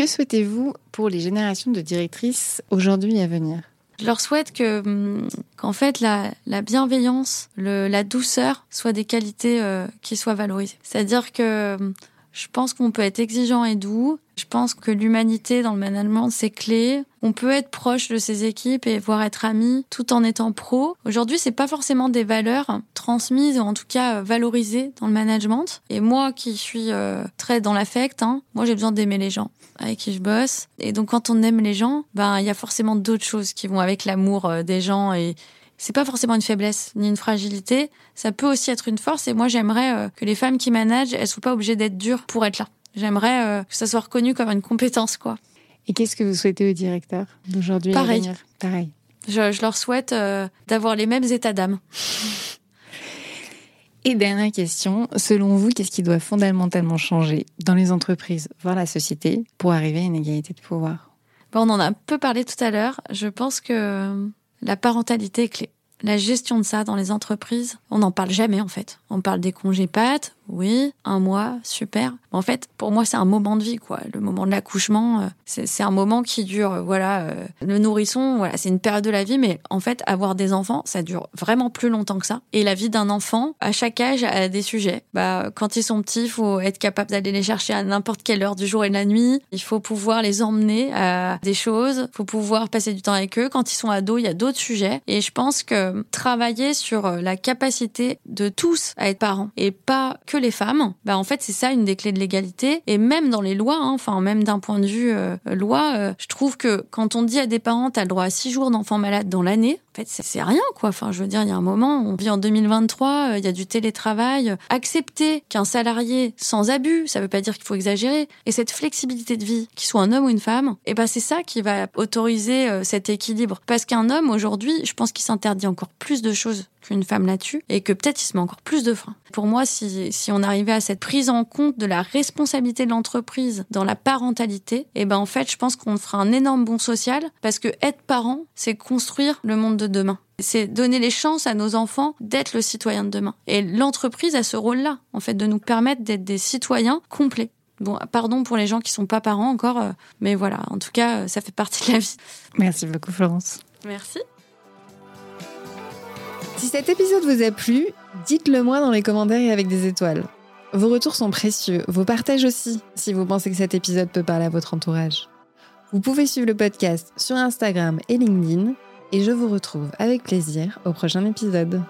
E: Que souhaitez-vous pour les générations de directrices aujourd'hui et à venir?
A: Je leur souhaite que hum, qu'en fait la, la bienveillance, la douceur soient des qualités euh, qui soient valorisées. C'est-à-dire que hum, je pense qu'on peut être exigeant et doux. Je pense que l'humanité dans le management, c'est clé. On peut être proche de ses équipes et voir être ami tout en étant pro. Aujourd'hui, c'est pas forcément des valeurs transmises ou en tout cas euh, valorisées dans le management. Et moi, qui suis euh, très dans l'affect, hein, moi j'ai besoin d'aimer les gens avec qui je bosse. Et donc, quand on aime les gens, ben il y a forcément d'autres choses qui vont avec l'amour euh, des gens et c'est pas forcément une faiblesse ni une fragilité. Ça peut aussi être une force. Et moi, j'aimerais euh, que les femmes qui managent, elles soient pas obligées d'être dures pour être là. J'aimerais euh, que ça soit reconnu comme une compétence, quoi.
E: Et qu'est-ce que vous souhaitez aux directeurs d'aujourd'hui
A: Pareil.
E: Pareil.
A: Je, je leur souhaite euh, d'avoir les mêmes états d'âme.
E: Et dernière question, selon vous, qu'est-ce qui doit fondamentalement changer dans les entreprises, voire la société, pour arriver à une égalité de pouvoir?
A: Bon, On en a un peu parlé tout à l'heure. Je pense que la parentalité est clé. La gestion de ça dans les entreprises, on n'en parle jamais en fait. On parle des congés pattes, oui, un mois, super. En fait, pour moi, c'est un moment de vie, quoi. Le moment de l'accouchement, euh, c'est un moment qui dure, euh, voilà, euh, le nourrisson, voilà, c'est une période de la vie, mais en fait, avoir des enfants, ça dure vraiment plus longtemps que ça. Et la vie d'un enfant, à chaque âge, a des sujets. Bah, quand ils sont petits, il faut être capable d'aller les chercher à n'importe quelle heure du jour et de la nuit. Il faut pouvoir les emmener à des choses. Il faut pouvoir passer du temps avec eux. Quand ils sont ados, il y a d'autres sujets. Et je pense que travailler sur la capacité de tous à être parents et pas que les femmes, bah en fait c'est ça une des clés de l'égalité. Et même dans les lois, hein, enfin même d'un point de vue euh, loi, euh, je trouve que quand on dit à des parents t'as le droit à six jours d'enfants malades dans l'année, en fait c'est rien quoi. Enfin je veux dire il y a un moment, on vit en 2023, euh, il y a du télétravail. Accepter qu'un salarié sans abus, ça veut pas dire qu'il faut exagérer, et cette flexibilité de vie, qu'il soit un homme ou une femme, et ben c'est ça qui va autoriser cet équilibre. Parce qu'un homme aujourd'hui, je pense qu'il s'interdit encore plus de choses qu'une femme là-dessus et que peut-être il se met encore plus de freins. Pour moi, si, on arrivait à cette prise en compte de la responsabilité de l'entreprise dans la parentalité, eh ben en fait, je pense qu'on fera un énorme bon social parce que être parent, c'est construire le monde de demain. C'est donner les chances à nos enfants d'être le citoyen de demain. Et l'entreprise a ce rôle-là, en fait, de nous permettre d'être des citoyens complets. Bon, pardon pour les gens qui sont pas parents encore, euh, mais voilà, en tout cas, ça fait partie de la vie.
E: Merci beaucoup, Florence.
A: Merci.
E: Si cet épisode vous a plu, dites-le moi dans les commentaires et avec des étoiles. Vos retours sont précieux, vos partages aussi, si vous pensez que cet épisode peut parler à votre entourage. Vous pouvez suivre le podcast sur Instagram et LinkedIn, et je vous retrouve avec plaisir au prochain épisode.